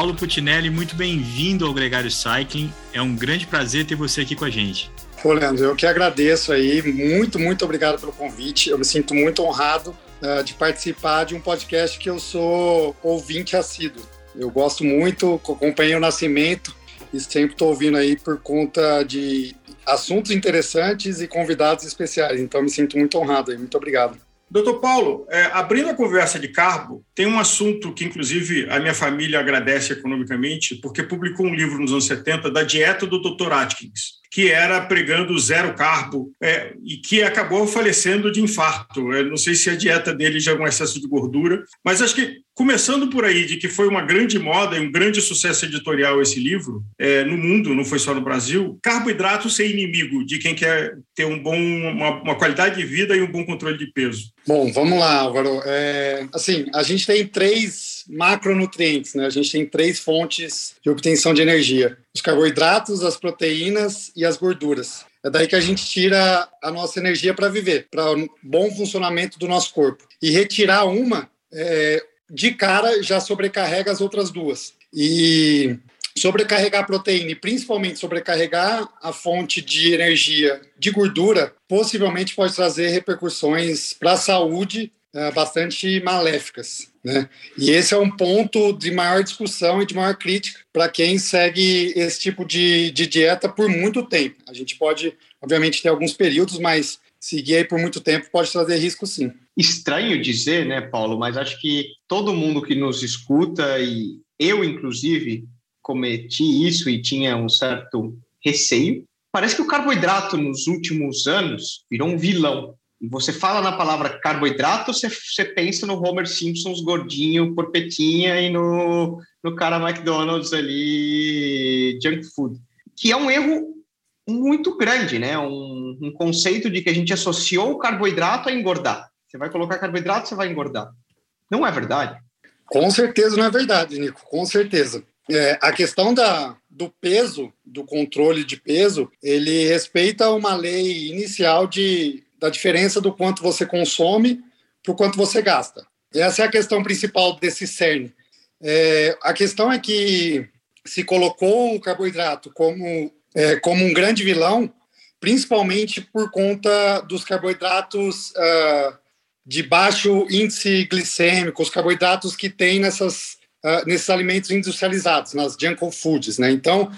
Paulo Putinelli, muito bem-vindo ao Gregário Cycling. É um grande prazer ter você aqui com a gente. Pô, Leandro, eu que agradeço aí. Muito, muito obrigado pelo convite. Eu me sinto muito honrado uh, de participar de um podcast que eu sou ouvinte assíduo. Eu gosto muito, acompanho o Nascimento e sempre estou ouvindo aí por conta de assuntos interessantes e convidados especiais. Então, me sinto muito honrado aí. Muito obrigado. Doutor Paulo, é, abrindo a conversa de carbo, tem um assunto que, inclusive, a minha família agradece economicamente, porque publicou um livro nos anos 70 da dieta do Dr. Atkins. Que era pregando zero carbo é, e que acabou falecendo de infarto. Eu não sei se a dieta dele já é um excesso de gordura, mas acho que Começando por aí, de que foi uma grande moda e um grande sucesso editorial esse livro, é, no mundo, não foi só no Brasil, carboidrato ser inimigo de quem quer ter um bom, uma, uma qualidade de vida e um bom controle de peso. Bom, vamos lá, Álvaro. É, assim, a gente tem três macronutrientes, né? A gente tem três fontes de obtenção de energia: os carboidratos, as proteínas e as gorduras. É daí que a gente tira a nossa energia para viver, para o bom funcionamento do nosso corpo. E retirar uma é, de cara já sobrecarrega as outras duas. E sobrecarregar a proteína e principalmente sobrecarregar a fonte de energia de gordura possivelmente pode trazer repercussões para a saúde uh, bastante maléficas. Né? E esse é um ponto de maior discussão e de maior crítica para quem segue esse tipo de, de dieta por muito tempo. A gente pode, obviamente, ter alguns períodos, mas seguir aí por muito tempo pode trazer risco sim. Estranho dizer, né, Paulo, mas acho que todo mundo que nos escuta, e eu, inclusive, cometi isso e tinha um certo receio. Parece que o carboidrato nos últimos anos virou um vilão. Você fala na palavra carboidrato, você, você pensa no Homer Simpsons gordinho, porpetinha e no, no cara McDonald's ali, junk food. Que é um erro muito grande, né? Um, um conceito de que a gente associou o carboidrato a engordar. Você vai colocar carboidrato, você vai engordar. Não é verdade? Com certeza não é verdade, Nico, com certeza. É, a questão da, do peso, do controle de peso, ele respeita uma lei inicial de, da diferença do quanto você consome para o quanto você gasta. Essa é a questão principal desse CERN. É, a questão é que se colocou o carboidrato como é, como um grande vilão, principalmente por conta dos carboidratos uh, de baixo índice glicêmico, os carboidratos que tem nessas, uh, nesses alimentos industrializados, nas junk foods. Né? Então,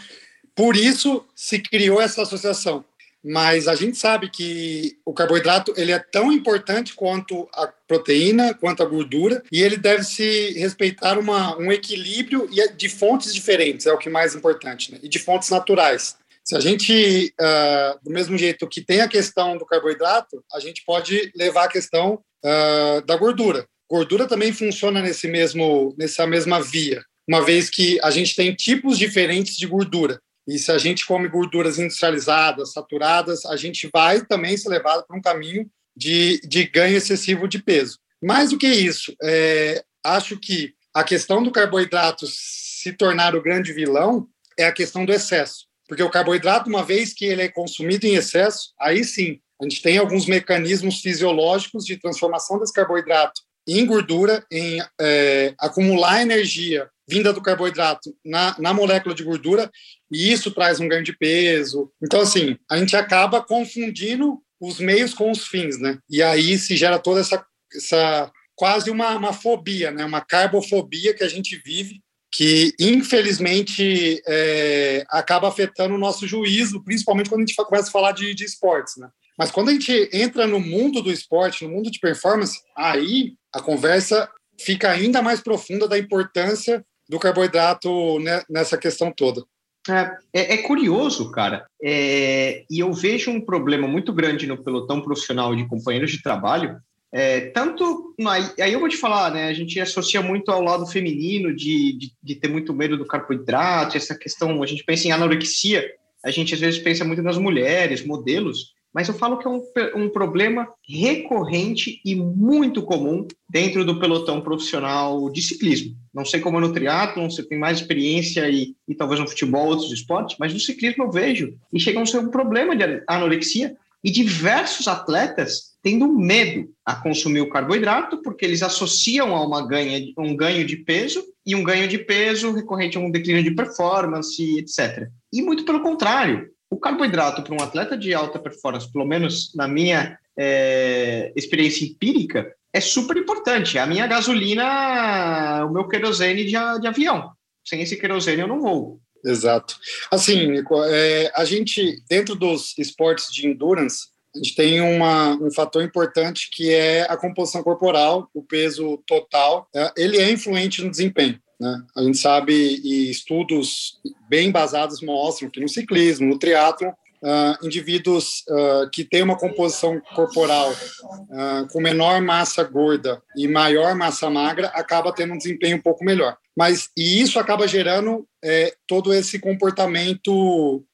por isso se criou essa associação. Mas a gente sabe que o carboidrato ele é tão importante quanto a proteína, quanto a gordura, e ele deve se respeitar uma, um equilíbrio de fontes diferentes, é o que é mais importante, né? e de fontes naturais. Se a gente, uh, do mesmo jeito que tem a questão do carboidrato, a gente pode levar a questão uh, da gordura. Gordura também funciona nesse mesmo, nessa mesma via, uma vez que a gente tem tipos diferentes de gordura. E se a gente come gorduras industrializadas, saturadas, a gente vai também ser levado para um caminho de, de ganho excessivo de peso. Mais do que isso, é, acho que a questão do carboidrato se tornar o grande vilão é a questão do excesso. Porque o carboidrato, uma vez que ele é consumido em excesso, aí sim, a gente tem alguns mecanismos fisiológicos de transformação desse carboidrato em gordura, em é, acumular energia vinda do carboidrato na, na molécula de gordura, e isso traz um ganho de peso. Então, assim, a gente acaba confundindo os meios com os fins, né? E aí se gera toda essa, essa quase uma, uma fobia, né? Uma carbofobia que a gente vive que infelizmente é, acaba afetando o nosso juízo, principalmente quando a gente começa a falar de, de esportes, né? Mas quando a gente entra no mundo do esporte, no mundo de performance, aí a conversa fica ainda mais profunda da importância do carboidrato nessa questão toda. É, é, é curioso, cara, é, e eu vejo um problema muito grande no pelotão profissional de companheiros de trabalho, é, tanto. Aí eu vou te falar, né? A gente associa muito ao lado feminino de, de, de, ter muito medo do carboidrato, essa questão. A gente pensa em anorexia, a gente às vezes pensa muito nas mulheres, modelos, mas eu falo que é um, um problema recorrente e muito comum dentro do pelotão profissional de ciclismo. Não sei como é no triatlon, você tem mais experiência e, e talvez no futebol, outros esportes, mas no ciclismo eu vejo e chega a ser um problema de anorexia e diversos atletas tendo medo a consumir o carboidrato, porque eles associam a uma ganha, um ganho de peso e um ganho de peso recorrente a um declínio de performance, etc. E muito pelo contrário, o carboidrato para um atleta de alta performance, pelo menos na minha é, experiência empírica, é super importante. A minha gasolina, o meu querosene de, de avião. Sem esse querosene eu não vou. Exato. Assim, é, a gente, dentro dos esportes de endurance, a gente tem uma, um fator importante que é a composição corporal, o peso total. É, ele é influente no desempenho. Né? A gente sabe, e estudos bem basados mostram que no ciclismo, no triatlo, uh, indivíduos uh, que têm uma composição corporal uh, com menor massa gorda e maior massa magra acaba tendo um desempenho um pouco melhor. Mas e isso acaba gerando é, todo esse comportamento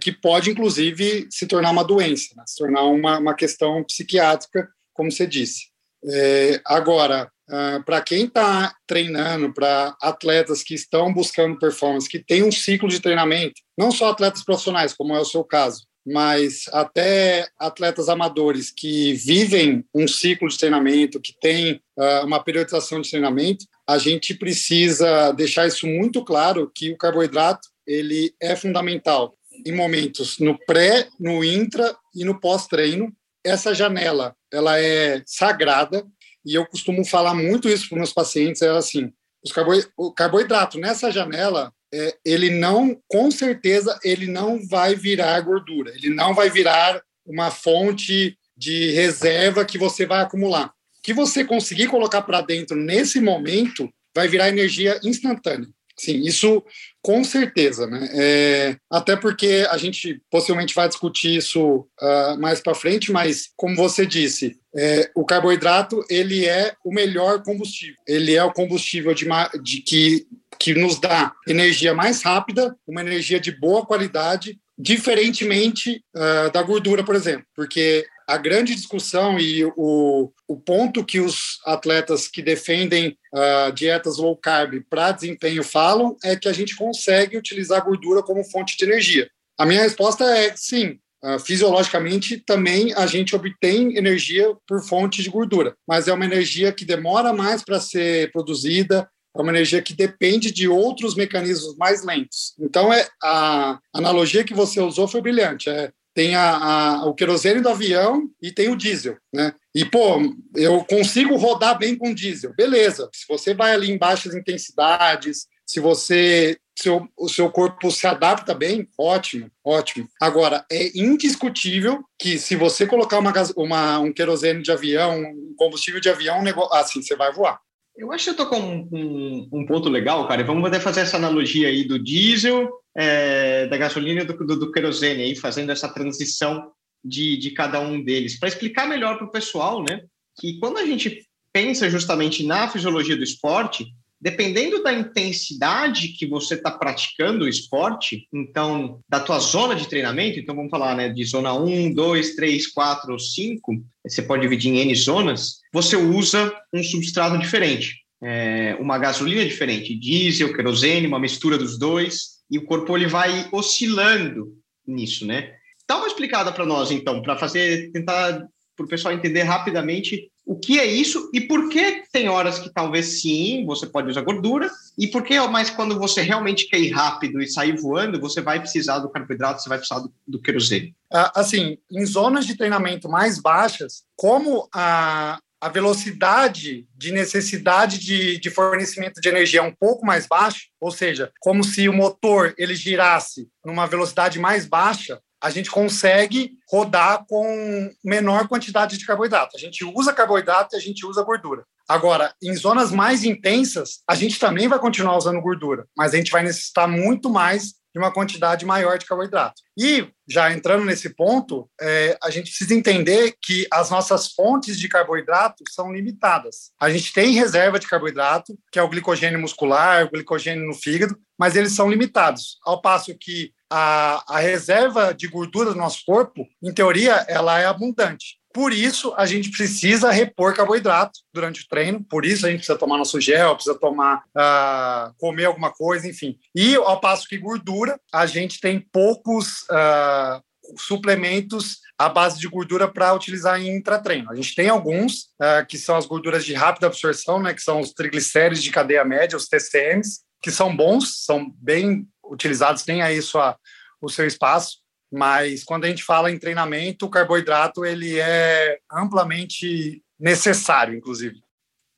que pode, inclusive, se tornar uma doença, né? se tornar uma, uma questão psiquiátrica, como você disse. É, agora, Uh, para quem está treinando, para atletas que estão buscando performance, que tem um ciclo de treinamento, não só atletas profissionais, como é o seu caso, mas até atletas amadores que vivem um ciclo de treinamento, que tem uh, uma periodização de treinamento, a gente precisa deixar isso muito claro que o carboidrato ele é fundamental em momentos no pré, no intra e no pós-treino. Essa janela ela é sagrada e eu costumo falar muito isso para meus pacientes, é assim, os carbo, o carboidrato nessa janela, é, ele não, com certeza, ele não vai virar gordura, ele não vai virar uma fonte de reserva que você vai acumular. O que você conseguir colocar para dentro nesse momento vai virar energia instantânea. Sim, isso com certeza, né? É, até porque a gente possivelmente vai discutir isso uh, mais para frente, mas como você disse, é, o carboidrato ele é o melhor combustível. Ele é o combustível de, de que que nos dá energia mais rápida, uma energia de boa qualidade, diferentemente uh, da gordura, por exemplo, porque a grande discussão e o, o ponto que os atletas que defendem uh, dietas low carb para desempenho falam é que a gente consegue utilizar a gordura como fonte de energia. A minha resposta é sim. Uh, fisiologicamente, também a gente obtém energia por fonte de gordura, mas é uma energia que demora mais para ser produzida, é uma energia que depende de outros mecanismos mais lentos. Então, é a analogia que você usou foi brilhante. É tem a, a, o querosene do avião e tem o diesel, né? E, pô, eu consigo rodar bem com diesel. Beleza, se você vai ali em baixas intensidades, se você seu, o seu corpo se adapta bem, ótimo, ótimo. Agora, é indiscutível que se você colocar uma, uma, um querosene de avião, um combustível de avião, um negócio, assim, você vai voar. Eu acho que eu tô com um, um, um, ponto legal, cara. Vamos poder fazer essa analogia aí do diesel, é, da gasolina e do, do, do, querosene, aí, fazendo essa transição de, de cada um deles, para explicar melhor para o pessoal, né? Que quando a gente pensa justamente na fisiologia do esporte, dependendo da intensidade que você está praticando o esporte, então, da tua zona de treinamento, então vamos falar né, de zona 1, 2, 3, 4 ou 5, você pode dividir em N zonas, você usa um substrato diferente, é, uma gasolina diferente, diesel, querosene, uma mistura dos dois, e o corpo ele vai oscilando nisso, né? Dá uma explicada para nós, então, para fazer, tentar para o pessoal entender rapidamente o que é isso e por que tem horas que talvez sim, você pode usar gordura, e por que mais quando você realmente quer ir rápido e sair voando, você vai precisar do carboidrato, você vai precisar do, do querosene? Ah, assim, em zonas de treinamento mais baixas, como a, a velocidade de necessidade de, de, fornecimento de energia é um pouco mais baixa, ou seja, como se o motor ele girasse numa velocidade mais baixa, a gente consegue rodar com menor quantidade de carboidrato. A gente usa carboidrato e a gente usa gordura. Agora, em zonas mais intensas, a gente também vai continuar usando gordura, mas a gente vai necessitar muito mais de uma quantidade maior de carboidrato. E, já entrando nesse ponto, é, a gente precisa entender que as nossas fontes de carboidrato são limitadas. A gente tem reserva de carboidrato, que é o glicogênio muscular, o glicogênio no fígado, mas eles são limitados. Ao passo que a, a reserva de gordura do nosso corpo, em teoria, ela é abundante. Por isso, a gente precisa repor carboidrato durante o treino. Por isso, a gente precisa tomar nosso gel, precisa tomar, uh, comer alguma coisa, enfim. E ao passo que gordura, a gente tem poucos uh, suplementos à base de gordura para utilizar em intratreino. A gente tem alguns, uh, que são as gorduras de rápida absorção, né, que são os triglicéridos de cadeia média, os TCMs, que são bons, são bem utilizados, tem aí sua, o seu espaço, mas quando a gente fala em treinamento, o carboidrato ele é amplamente necessário, inclusive.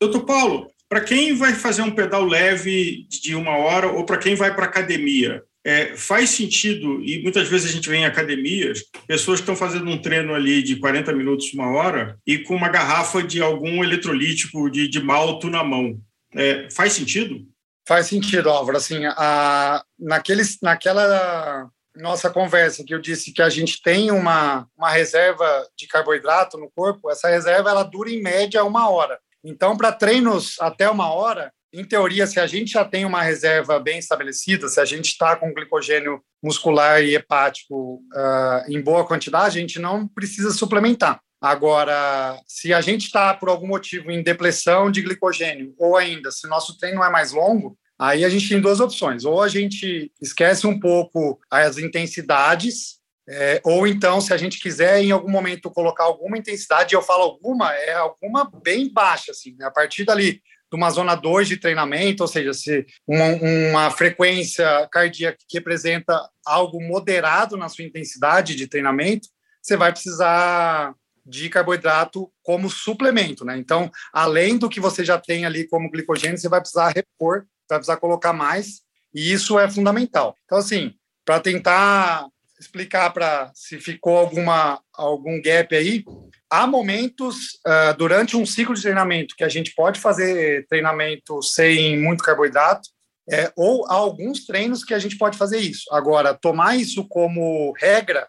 Doutor Paulo, para quem vai fazer um pedal leve de uma hora ou para quem vai para academia, é, faz sentido, e muitas vezes a gente vê em academias, pessoas que estão fazendo um treino ali de 40 minutos, uma hora, e com uma garrafa de algum eletrolítico de, de malto na mão. É, faz sentido? Faz sentido, Álvaro. Assim, a, naqueles, naquela nossa conversa, que eu disse que a gente tem uma, uma reserva de carboidrato no corpo, essa reserva ela dura em média uma hora. Então, para treinos até uma hora, em teoria, se a gente já tem uma reserva bem estabelecida, se a gente está com glicogênio muscular e hepático uh, em boa quantidade, a gente não precisa suplementar. Agora, se a gente está, por algum motivo, em depressão de glicogênio, ou ainda, se nosso treino é mais longo, aí a gente tem duas opções. Ou a gente esquece um pouco as intensidades, é, ou então, se a gente quiser em algum momento colocar alguma intensidade, eu falo alguma, é alguma bem baixa, assim, né? a partir dali de uma zona 2 de treinamento, ou seja, se uma, uma, frequência cardíaca que representa algo moderado na sua intensidade de treinamento, você vai precisar de carboidrato como suplemento, né? Então, além do que você já tem ali como glicogênio, você vai precisar repor, vai precisar colocar mais, e isso é fundamental. Então, assim, para tentar explicar para se ficou alguma algum gap aí, há momentos uh, durante um ciclo de treinamento que a gente pode fazer treinamento sem muito carboidrato, é, ou há alguns treinos que a gente pode fazer isso. Agora, tomar isso como regra,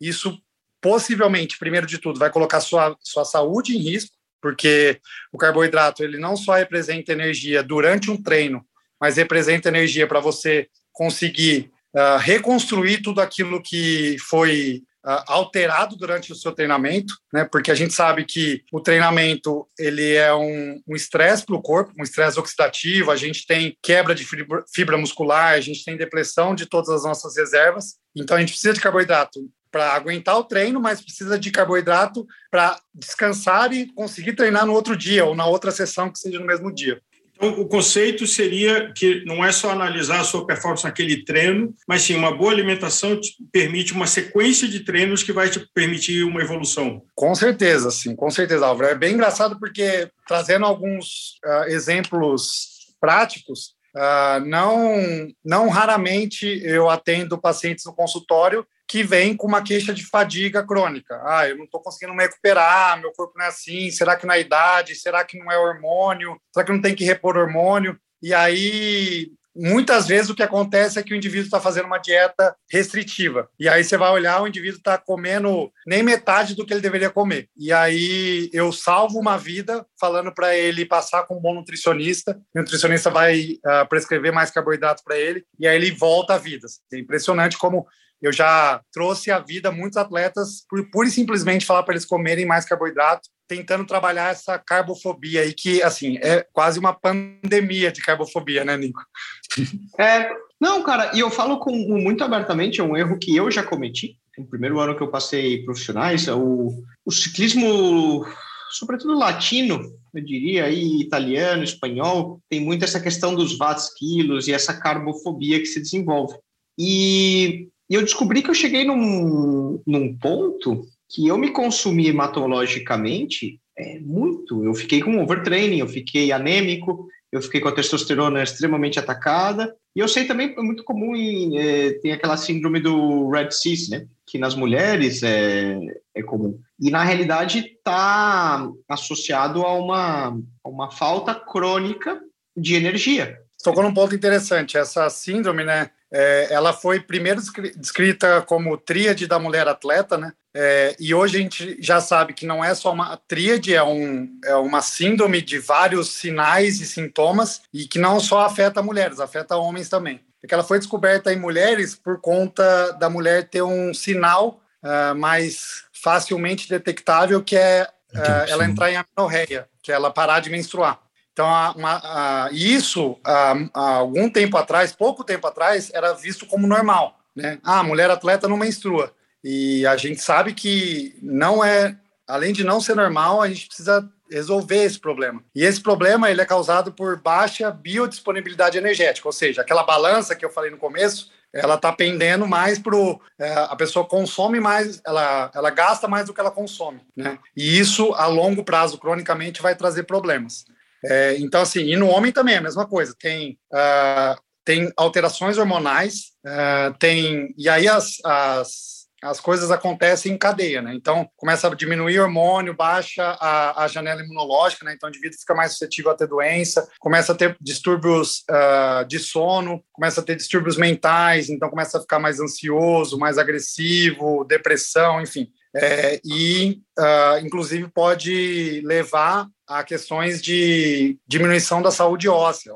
isso possivelmente, primeiro de tudo, vai colocar sua, sua saúde em risco, porque o carboidrato ele não só representa energia durante um treino, mas representa energia para você conseguir uh, reconstruir tudo aquilo que foi uh, alterado durante o seu treinamento, né? Porque a gente sabe que o treinamento ele é um estresse para o corpo, um estresse oxidativo. A gente tem quebra de fibra, fibra muscular, a gente tem depressão de todas as nossas reservas. Então a gente precisa de carboidrato para aguentar o treino, mas precisa de carboidrato para descansar e conseguir treinar no outro dia ou na outra sessão que seja no mesmo dia. Então, o conceito seria que não é só analisar a sua performance naquele treino, mas sim uma boa alimentação te permite uma sequência de treinos que vai te permitir uma evolução. Com certeza, sim, com certeza, Álvaro. É bem engraçado porque, trazendo alguns uh, exemplos práticos, uh, não, não raramente eu atendo pacientes no consultório que vem com uma queixa de fadiga crônica. Ah, eu não estou conseguindo me recuperar, meu corpo não é assim, será que não é idade, será que não é hormônio, será que não tem que repor hormônio? E aí, muitas vezes o que acontece é que o indivíduo está fazendo uma dieta restritiva. E aí você vai olhar, o indivíduo está comendo nem metade do que ele deveria comer. E aí eu salvo uma vida falando para ele passar com um bom nutricionista. O nutricionista vai uh, prescrever mais carboidratos para ele e aí ele volta à vida. É impressionante como eu já trouxe à vida muitos atletas por pura e simplesmente falar para eles comerem mais carboidrato, tentando trabalhar essa carbofobia aí, que, assim, é quase uma pandemia de carbofobia, né, Nico? É, não, cara, e eu falo com muito abertamente, é um erro que eu já cometi. No primeiro ano que eu passei profissionais, o, o ciclismo, sobretudo latino, eu diria, aí, italiano, espanhol, tem muito essa questão dos watts quilos e essa carbofobia que se desenvolve. E e eu descobri que eu cheguei num, num ponto que eu me consumi hematologicamente é, muito. Eu fiquei com overtraining, eu fiquei anêmico, eu fiquei com a testosterona extremamente atacada. E eu sei também, é muito comum, em, é, tem aquela síndrome do Red Cis, né? Que nas mulheres é, é comum. E na realidade está associado a uma, a uma falta crônica de energia. Tocou num ponto interessante. Essa síndrome, né? É, ela foi primeiro descrita como tríade da mulher atleta, né? É, e hoje a gente já sabe que não é só uma tríade, é, um, é uma síndrome de vários sinais e sintomas e que não só afeta mulheres, afeta homens também. Porque ela foi descoberta em mulheres por conta da mulher ter um sinal uh, mais facilmente detectável, que é uh, ela entrar em amenorreia, que é ela parar de menstruar. Então, uma, isso, há, algum tempo atrás, pouco tempo atrás, era visto como normal. Né? Ah, mulher atleta não menstrua. E a gente sabe que não é, além de não ser normal, a gente precisa resolver esse problema. E esse problema ele é causado por baixa biodisponibilidade energética, ou seja, aquela balança que eu falei no começo, ela está pendendo mais para é, a pessoa consome mais, ela, ela gasta mais do que ela consome, né? E isso a longo prazo, cronicamente, vai trazer problemas. É, então, assim, e no homem também é a mesma coisa. Tem, uh, tem alterações hormonais, uh, tem. E aí as, as, as coisas acontecem em cadeia, né? Então, começa a diminuir o hormônio, baixa a, a janela imunológica, né? Então, o indivíduo fica mais suscetível a ter doença, começa a ter distúrbios uh, de sono, começa a ter distúrbios mentais, então começa a ficar mais ansioso, mais agressivo, depressão, enfim. É, e, uh, inclusive, pode levar a questões de diminuição da saúde óssea,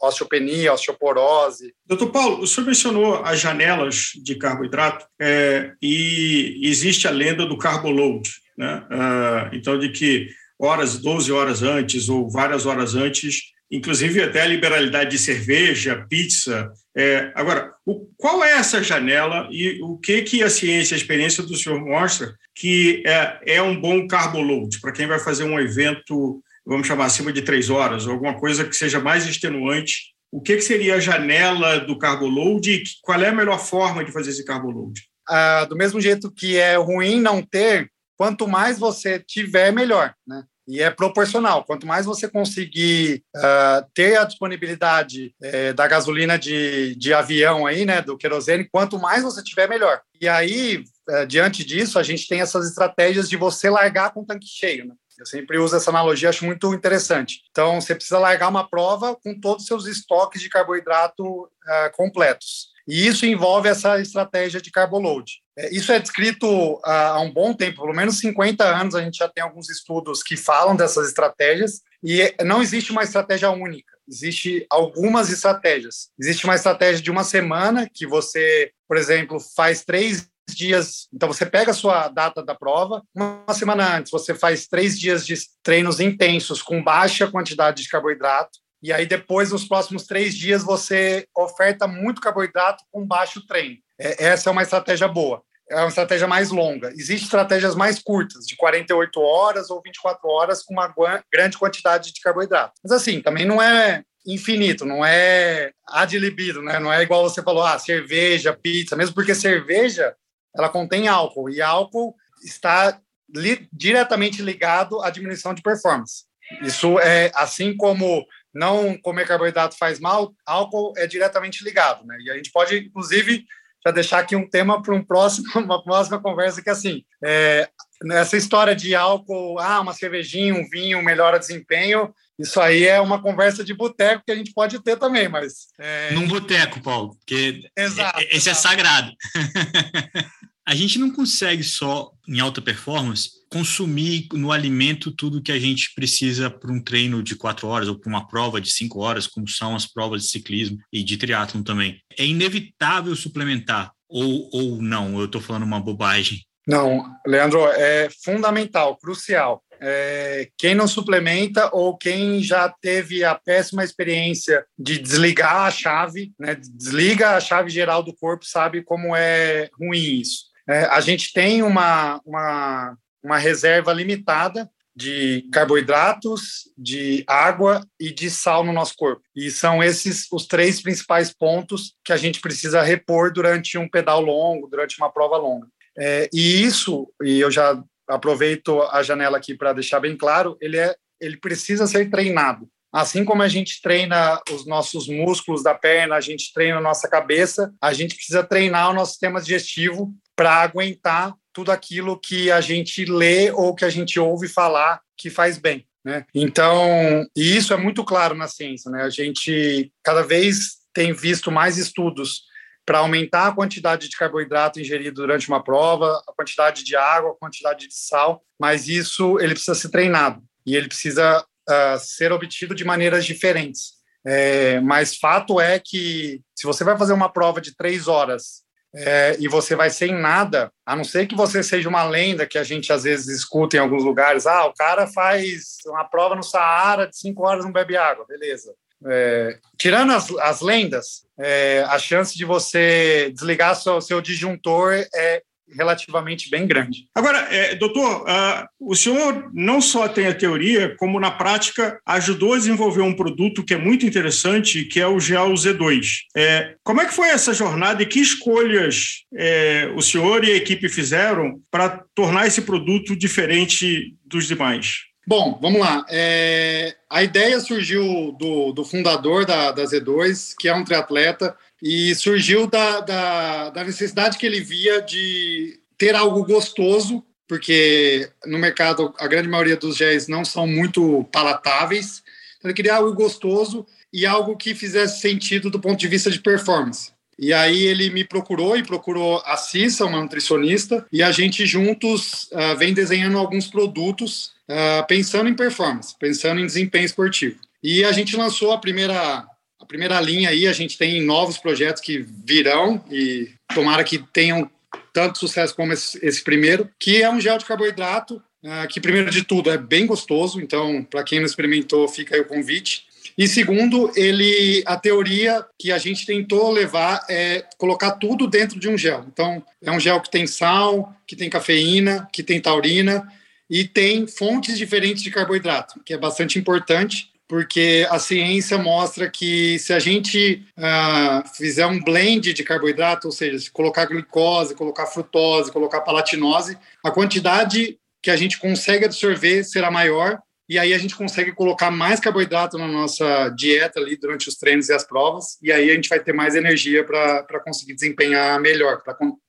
osteopenia, osteoporose. Doutor Paulo, o senhor mencionou as janelas de carboidrato é, e existe a lenda do carboload, né? Uh, então, de que horas, 12 horas antes ou várias horas antes, inclusive até a liberalidade de cerveja, pizza. É, agora, o, qual é essa janela e o que, que a ciência, a experiência do senhor mostra que é, é um bom carboload para quem vai fazer um evento, vamos chamar acima de três horas, alguma coisa que seja mais extenuante? O que, que seria a janela do carboload e qual é a melhor forma de fazer esse carboload? Ah, do mesmo jeito que é ruim não ter, quanto mais você tiver, melhor, né? E é proporcional. Quanto mais você conseguir uh, ter a disponibilidade uh, da gasolina de, de avião aí, né, do querosene, quanto mais você tiver, melhor. E aí, uh, diante disso, a gente tem essas estratégias de você largar com o tanque cheio, né? Eu sempre uso essa analogia, acho muito interessante. Então, você precisa largar uma prova com todos os seus estoques de carboidrato ah, completos. E isso envolve essa estratégia de carboload. É, isso é descrito há um bom tempo, pelo menos 50 anos, a gente já tem alguns estudos que falam dessas estratégias, e não existe uma estratégia única, existe algumas estratégias. Existe uma estratégia de uma semana, que você, por exemplo, faz três dias. Então, você pega a sua data da prova, uma semana antes, você faz três dias de treinos intensos com baixa quantidade de carboidrato. E aí, depois, nos próximos três dias, você oferta muito carboidrato com baixo treino. É, essa é uma estratégia boa. É uma estratégia mais longa. Existem estratégias mais curtas, de 48 horas ou 24 horas, com uma grande quantidade de carboidrato. Mas, assim, também não é infinito, não é ad libido, né? Não é igual você falou, ah, cerveja, pizza, mesmo porque cerveja, ela contém álcool, e álcool está li diretamente ligado à diminuição de performance. Isso é assim como não comer carboidrato faz mal, álcool é diretamente ligado, né? E a gente pode, inclusive, já deixar aqui um tema para um próximo, uma próxima conversa que assim, é, essa história de álcool, ah, uma cervejinha, um vinho melhora desempenho, isso aí é uma conversa de boteco que a gente pode ter também, mas é... num boteco, Paulo, porque exato, esse é é sagrado. a gente não consegue só em alta performance consumir no alimento tudo que a gente precisa para um treino de quatro horas ou para uma prova de cinco horas, como são as provas de ciclismo e de triatlon também. É inevitável suplementar ou, ou não? Eu estou falando uma bobagem. Não, Leandro, é fundamental, crucial. É, quem não suplementa ou quem já teve a péssima experiência de desligar a chave, né, desliga a chave geral do corpo, sabe como é ruim isso. É, a gente tem uma, uma uma reserva limitada de carboidratos, de água e de sal no nosso corpo. E são esses os três principais pontos que a gente precisa repor durante um pedal longo, durante uma prova longa. É, e isso, e eu já aproveito a janela aqui para deixar bem claro, ele é ele precisa ser treinado. Assim como a gente treina os nossos músculos da perna, a gente treina a nossa cabeça, a gente precisa treinar o nosso sistema digestivo para aguentar tudo aquilo que a gente lê ou que a gente ouve falar que faz bem. Né? Então, e isso é muito claro na ciência. Né? A gente cada vez tem visto mais estudos para aumentar a quantidade de carboidrato ingerido durante uma prova, a quantidade de água, a quantidade de sal, mas isso ele precisa ser treinado e ele precisa uh, ser obtido de maneiras diferentes. É, mas fato é que se você vai fazer uma prova de três horas é, e você vai sem nada, a não ser que você seja uma lenda que a gente às vezes escuta em alguns lugares. Ah, o cara faz uma prova no Saara de cinco horas não bebe água, beleza. É, tirando as, as lendas, é, a chance de você desligar seu, seu disjuntor é relativamente bem grande. Agora, é, doutor, uh, o senhor não só tem a teoria, como na prática ajudou a desenvolver um produto que é muito interessante, que é o Gel Z2. É, como é que foi essa jornada e que escolhas é, o senhor e a equipe fizeram para tornar esse produto diferente dos demais? Bom, vamos lá. É, a ideia surgiu do, do fundador da, da Z2, que é um triatleta, e surgiu da, da, da, necessidade que ele via de ter algo gostoso, porque no mercado a grande maioria dos géis não são muito palatáveis. Então, ele queria algo gostoso e algo que fizesse sentido do ponto de vista de performance. E aí ele me procurou e procurou a Cissa, uma nutricionista, e a gente juntos uh, vem desenhando alguns produtos uh, pensando em performance, pensando em desempenho esportivo. E a gente lançou a primeira primeira linha aí, a gente tem novos projetos que virão e tomara que tenham tanto sucesso como esse, esse primeiro, que é um gel de carboidrato, uh, que primeiro de tudo é bem gostoso, então para quem não experimentou, fica aí o convite. E segundo, ele a teoria que a gente tentou levar é colocar tudo dentro de um gel. Então, é um gel que tem sal, que tem cafeína, que tem taurina e tem fontes diferentes de carboidrato, que é bastante importante porque a ciência mostra que se a gente uh, fizer um blend de carboidrato, ou seja, se colocar glicose, colocar frutose, colocar palatinose, a quantidade que a gente consegue absorver será maior e aí a gente consegue colocar mais carboidrato na nossa dieta ali durante os treinos e as provas, e aí a gente vai ter mais energia para conseguir desempenhar melhor,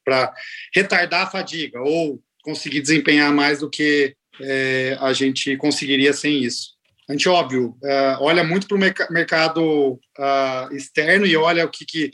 para retardar a fadiga, ou conseguir desempenhar mais do que é, a gente conseguiria sem isso. A gente, óbvio, uh, olha muito para o merc mercado uh, externo e olha o que, que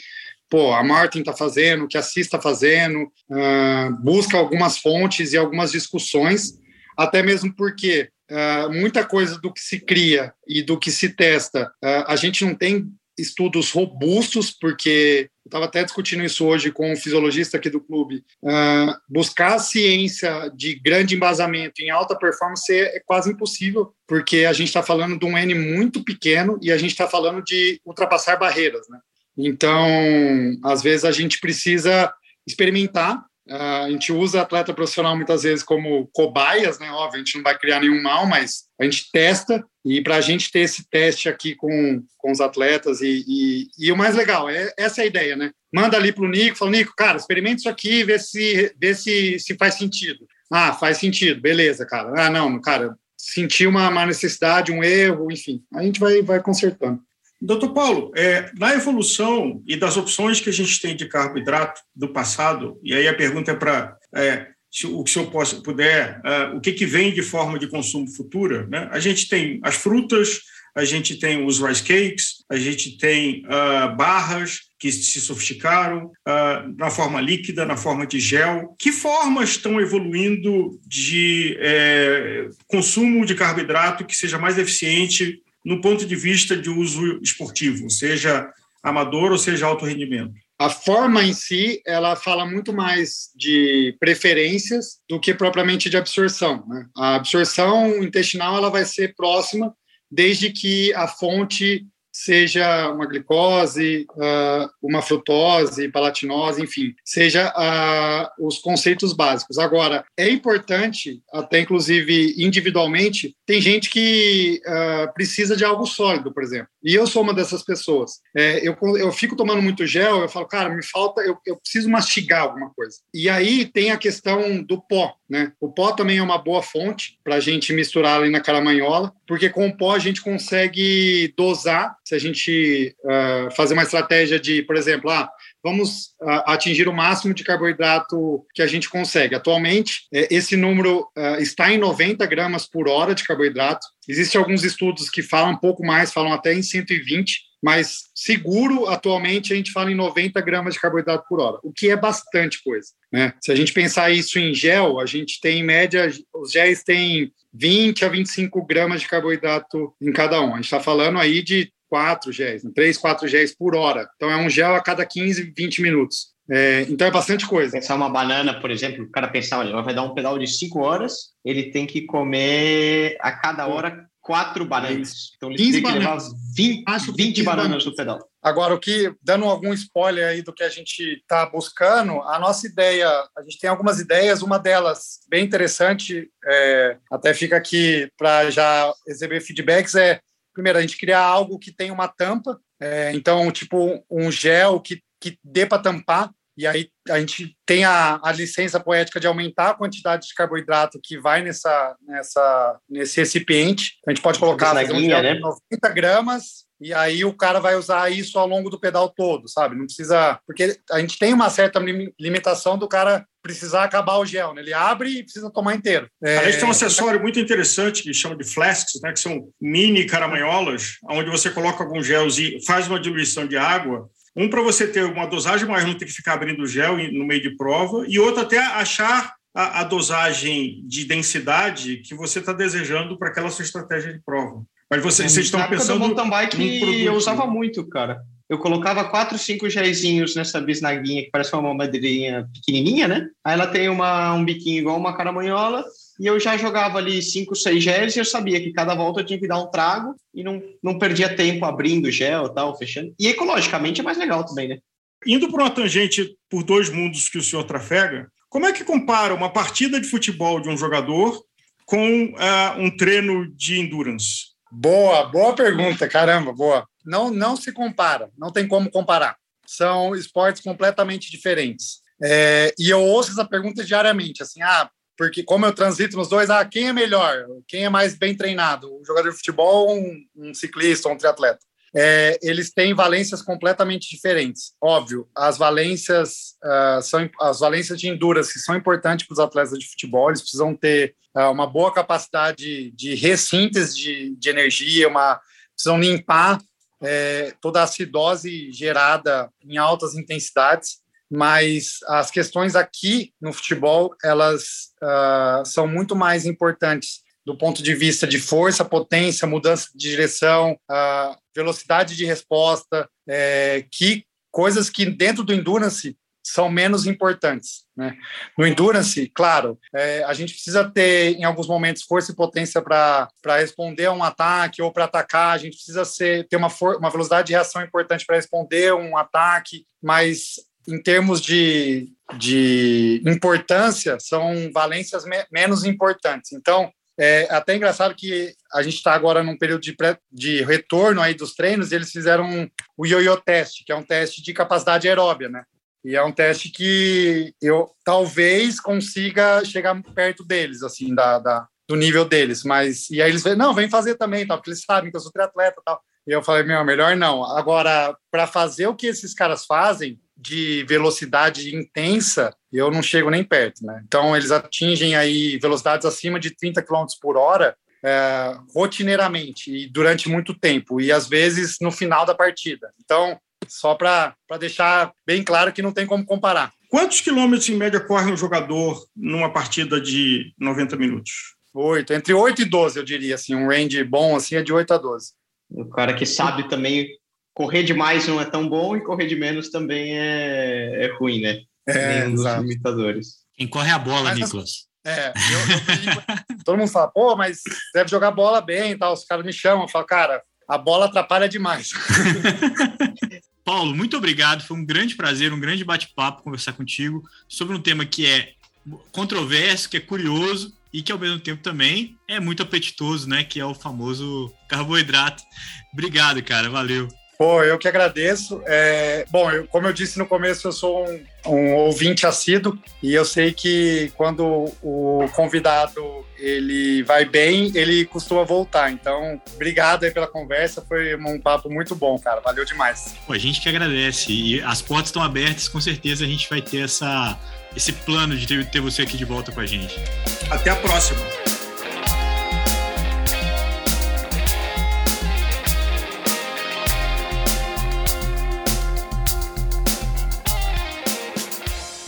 pô, a Martin está fazendo, o que a CIS está fazendo, uh, busca algumas fontes e algumas discussões, até mesmo porque uh, muita coisa do que se cria e do que se testa, a gente não tem estudos robustos, porque estava até discutindo isso hoje com um fisiologista aqui do clube. Uh, buscar a ciência de grande embasamento em alta performance é, é quase impossível, porque a gente está falando de um N muito pequeno e a gente está falando de ultrapassar barreiras, né? Então, às vezes a gente precisa experimentar a gente usa atleta profissional muitas vezes como cobaias, né? Óbvio, a gente não vai criar nenhum mal, mas a gente testa e para a gente ter esse teste aqui com, com os atletas e, e, e o mais legal, é essa é a ideia, né? Manda ali para o Nico, fala, Nico, cara, experimenta isso aqui, vê se, vê se, se faz sentido. Ah, faz sentido, beleza, cara. Ah, não, cara, senti uma, uma necessidade, um erro, enfim. A gente vai, vai consertando. Doutor Paulo, é, na evolução e das opções que a gente tem de carboidrato do passado, e aí a pergunta é para é, se o que o senhor possa, puder, uh, o que, que vem de forma de consumo futura, né? A gente tem as frutas, a gente tem os rice cakes, a gente tem uh, barras que se sofisticaram uh, na forma líquida, na forma de gel. Que formas estão evoluindo de é, consumo de carboidrato que seja mais eficiente no ponto de vista de uso esportivo, seja amador ou seja alto rendimento? A forma em si, ela fala muito mais de preferências do que propriamente de absorção. Né? A absorção intestinal ela vai ser próxima desde que a fonte seja uma glicose, uh, uma frutose, palatinose, enfim, seja uh, os conceitos básicos. Agora, é importante, até inclusive individualmente, tem gente que uh, precisa de algo sólido, por exemplo. E eu sou uma dessas pessoas. É, eu, eu fico tomando muito gel, eu falo, cara, me falta, eu, eu preciso mastigar alguma coisa. E aí tem a questão do pó, né? O pó também é uma boa fonte para a gente misturar ali na caramanhola, porque com o pó a gente consegue dosar se a gente uh, fazer uma estratégia de, por exemplo, ah, vamos uh, atingir o máximo de carboidrato que a gente consegue. Atualmente, uh, esse número uh, está em 90 gramas por hora de carboidrato. Existem alguns estudos que falam um pouco mais, falam até em 120, mas seguro, atualmente, a gente fala em 90 gramas de carboidrato por hora, o que é bastante coisa. Né? Se a gente pensar isso em gel, a gente tem, em média, os géis têm 20 a 25 gramas de carboidrato em cada um. A gente está falando aí de quatro géis, né? três, quatro géis por hora. Então é um gel a cada 15, 20 minutos. É, então é bastante coisa. Pensar uma banana, por exemplo, o cara pensar, olha, vai dar um pedal de 5 horas, ele tem que comer a cada hora quatro bananas. Então ele que bananas. levar 20, Acho 20 bananas, bananas no pedal. Agora, o que, dando algum spoiler aí do que a gente está buscando, a nossa ideia, a gente tem algumas ideias, uma delas bem interessante, é, até fica aqui para já receber feedbacks, é primeiro, a gente criar algo que tem uma tampa, é, então, tipo, um gel que, que dê para tampar, e aí a gente tem a, a, licença poética de aumentar a quantidade de carboidrato que vai nessa, nessa, nesse recipiente. A gente pode colocar um guia, né? 90 gramas, e aí o cara vai usar isso ao longo do pedal todo, sabe? Não precisa. Porque a gente tem uma certa limitação do cara precisar acabar o gel, né? Ele abre e precisa tomar inteiro. É... A gente tem um acessório muito interessante que chama de flasks, né? Que são mini caramanholas, onde você coloca alguns gels e faz uma diluição de água. Um para você ter uma dosagem maior, não ter que ficar abrindo gel no meio de prova, e outro até achar a, a dosagem de densidade que você está desejando para aquela sua estratégia de prova. Mas vocês, vocês estão pensando. Mountain bike eu usava muito, cara. Eu colocava quatro, cinco géisinhos nessa bisnaguinha que parece uma madeirinha pequenininha, né? Aí ela tem uma, um biquinho igual uma caramanhola e eu já jogava ali cinco, seis géis e eu sabia que cada volta eu tinha que dar um trago e não, não perdia tempo abrindo gel tal, fechando. E ecologicamente é mais legal também, né? Indo para uma tangente por dois mundos que o senhor trafega, como é que compara uma partida de futebol de um jogador com uh, um treino de endurance? Boa, boa pergunta, caramba, boa. Não, não se compara, não tem como comparar. São esportes completamente diferentes. É, e eu ouço essa pergunta diariamente, assim, ah, porque como eu transito nos dois, ah, quem é melhor? Quem é mais bem treinado? Um jogador de futebol um, um ciclista um triatleta? É, eles têm valências completamente diferentes. Óbvio, as valências uh, são as valências de endurance que são importantes para os atletas de futebol. Eles precisam ter uh, uma boa capacidade de ressíntese de, de energia, uma precisam limpar é, toda a acidose gerada em altas intensidades, mas as questões aqui no futebol elas uh, são muito mais importantes do ponto de vista de força, potência, mudança de direção, uh, velocidade de resposta, é, que coisas que dentro do endurance são menos importantes. Né? No endurance, claro, é, a gente precisa ter, em alguns momentos, força e potência para responder a um ataque ou para atacar, a gente precisa ser, ter uma, uma velocidade de reação importante para responder um ataque, mas em termos de, de importância, são valências me, menos importantes. Então, é até engraçado que a gente está agora num período de, de retorno aí dos treinos e eles fizeram o yo-yo teste, que é um teste de capacidade aeróbia, né? E é um teste que eu talvez consiga chegar perto deles, assim, da, da do nível deles. Mas, e aí eles não, vem fazer também, tal, porque eles sabem que eu sou triatleta tal. E eu falei, meu, melhor não. Agora, para fazer o que esses caras fazem, de velocidade intensa, eu não chego nem perto, né? Então, eles atingem aí velocidades acima de 30 km por hora é, rotineiramente e durante muito tempo, e às vezes no final da partida. Então, só para deixar bem claro que não tem como comparar. Quantos quilômetros em média corre um jogador numa partida de 90 minutos? Oito, entre 8 e 12, eu diria, assim, um range bom assim é de 8 a 12. O cara que sabe também correr demais não é tão bom e correr de menos também é, é ruim, né? É, dos limitadores. Quem corre a bola, mas, Nicolas. É, eu, eu, todo mundo fala, pô, mas deve jogar bola bem e tal. Os caras me chamam, eu falo, cara, a bola atrapalha demais. Paulo, muito obrigado. Foi um grande prazer, um grande bate-papo conversar contigo sobre um tema que é controverso, que é curioso e que ao mesmo tempo também é muito apetitoso, né? Que é o famoso carboidrato. Obrigado, cara. Valeu. Pô, eu que agradeço. É, bom, eu, como eu disse no começo, eu sou um, um, ouvinte assíduo e eu sei que quando o convidado ele vai bem, ele costuma voltar. Então, obrigado aí pela conversa, foi um papo muito bom, cara. Valeu demais. Pô, a gente que agradece e as portas estão abertas, com certeza a gente vai ter essa, esse plano de ter, ter você aqui de volta com a gente. Até a próxima.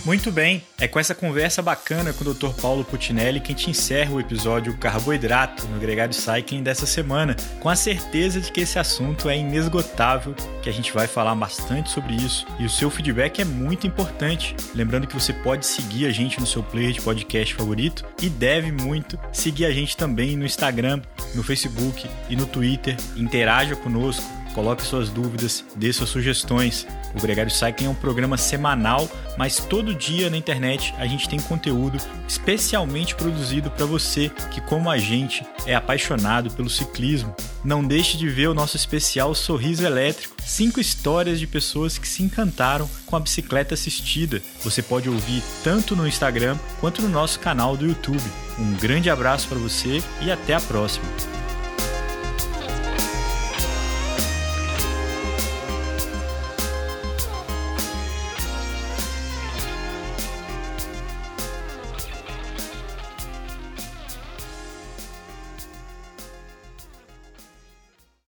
Muito bem, é com essa conversa bacana com o Dr. Paulo Putinelli que a gente encerra o episódio Carboidrato no Gregário Cycling dessa semana, com a certeza de que esse assunto é inesgotável, que a gente vai falar bastante sobre isso e o seu feedback é muito importante. Lembrando que você pode seguir a gente no seu player de podcast favorito e deve muito seguir a gente também no Instagram, no Facebook e no Twitter. Interaja conosco Coloque suas dúvidas, dê suas sugestões. O Gregário Cycling é um programa semanal, mas todo dia na internet a gente tem conteúdo especialmente produzido para você que, como a gente, é apaixonado pelo ciclismo. Não deixe de ver o nosso especial Sorriso Elétrico, cinco histórias de pessoas que se encantaram com a bicicleta assistida. Você pode ouvir tanto no Instagram quanto no nosso canal do YouTube. Um grande abraço para você e até a próxima.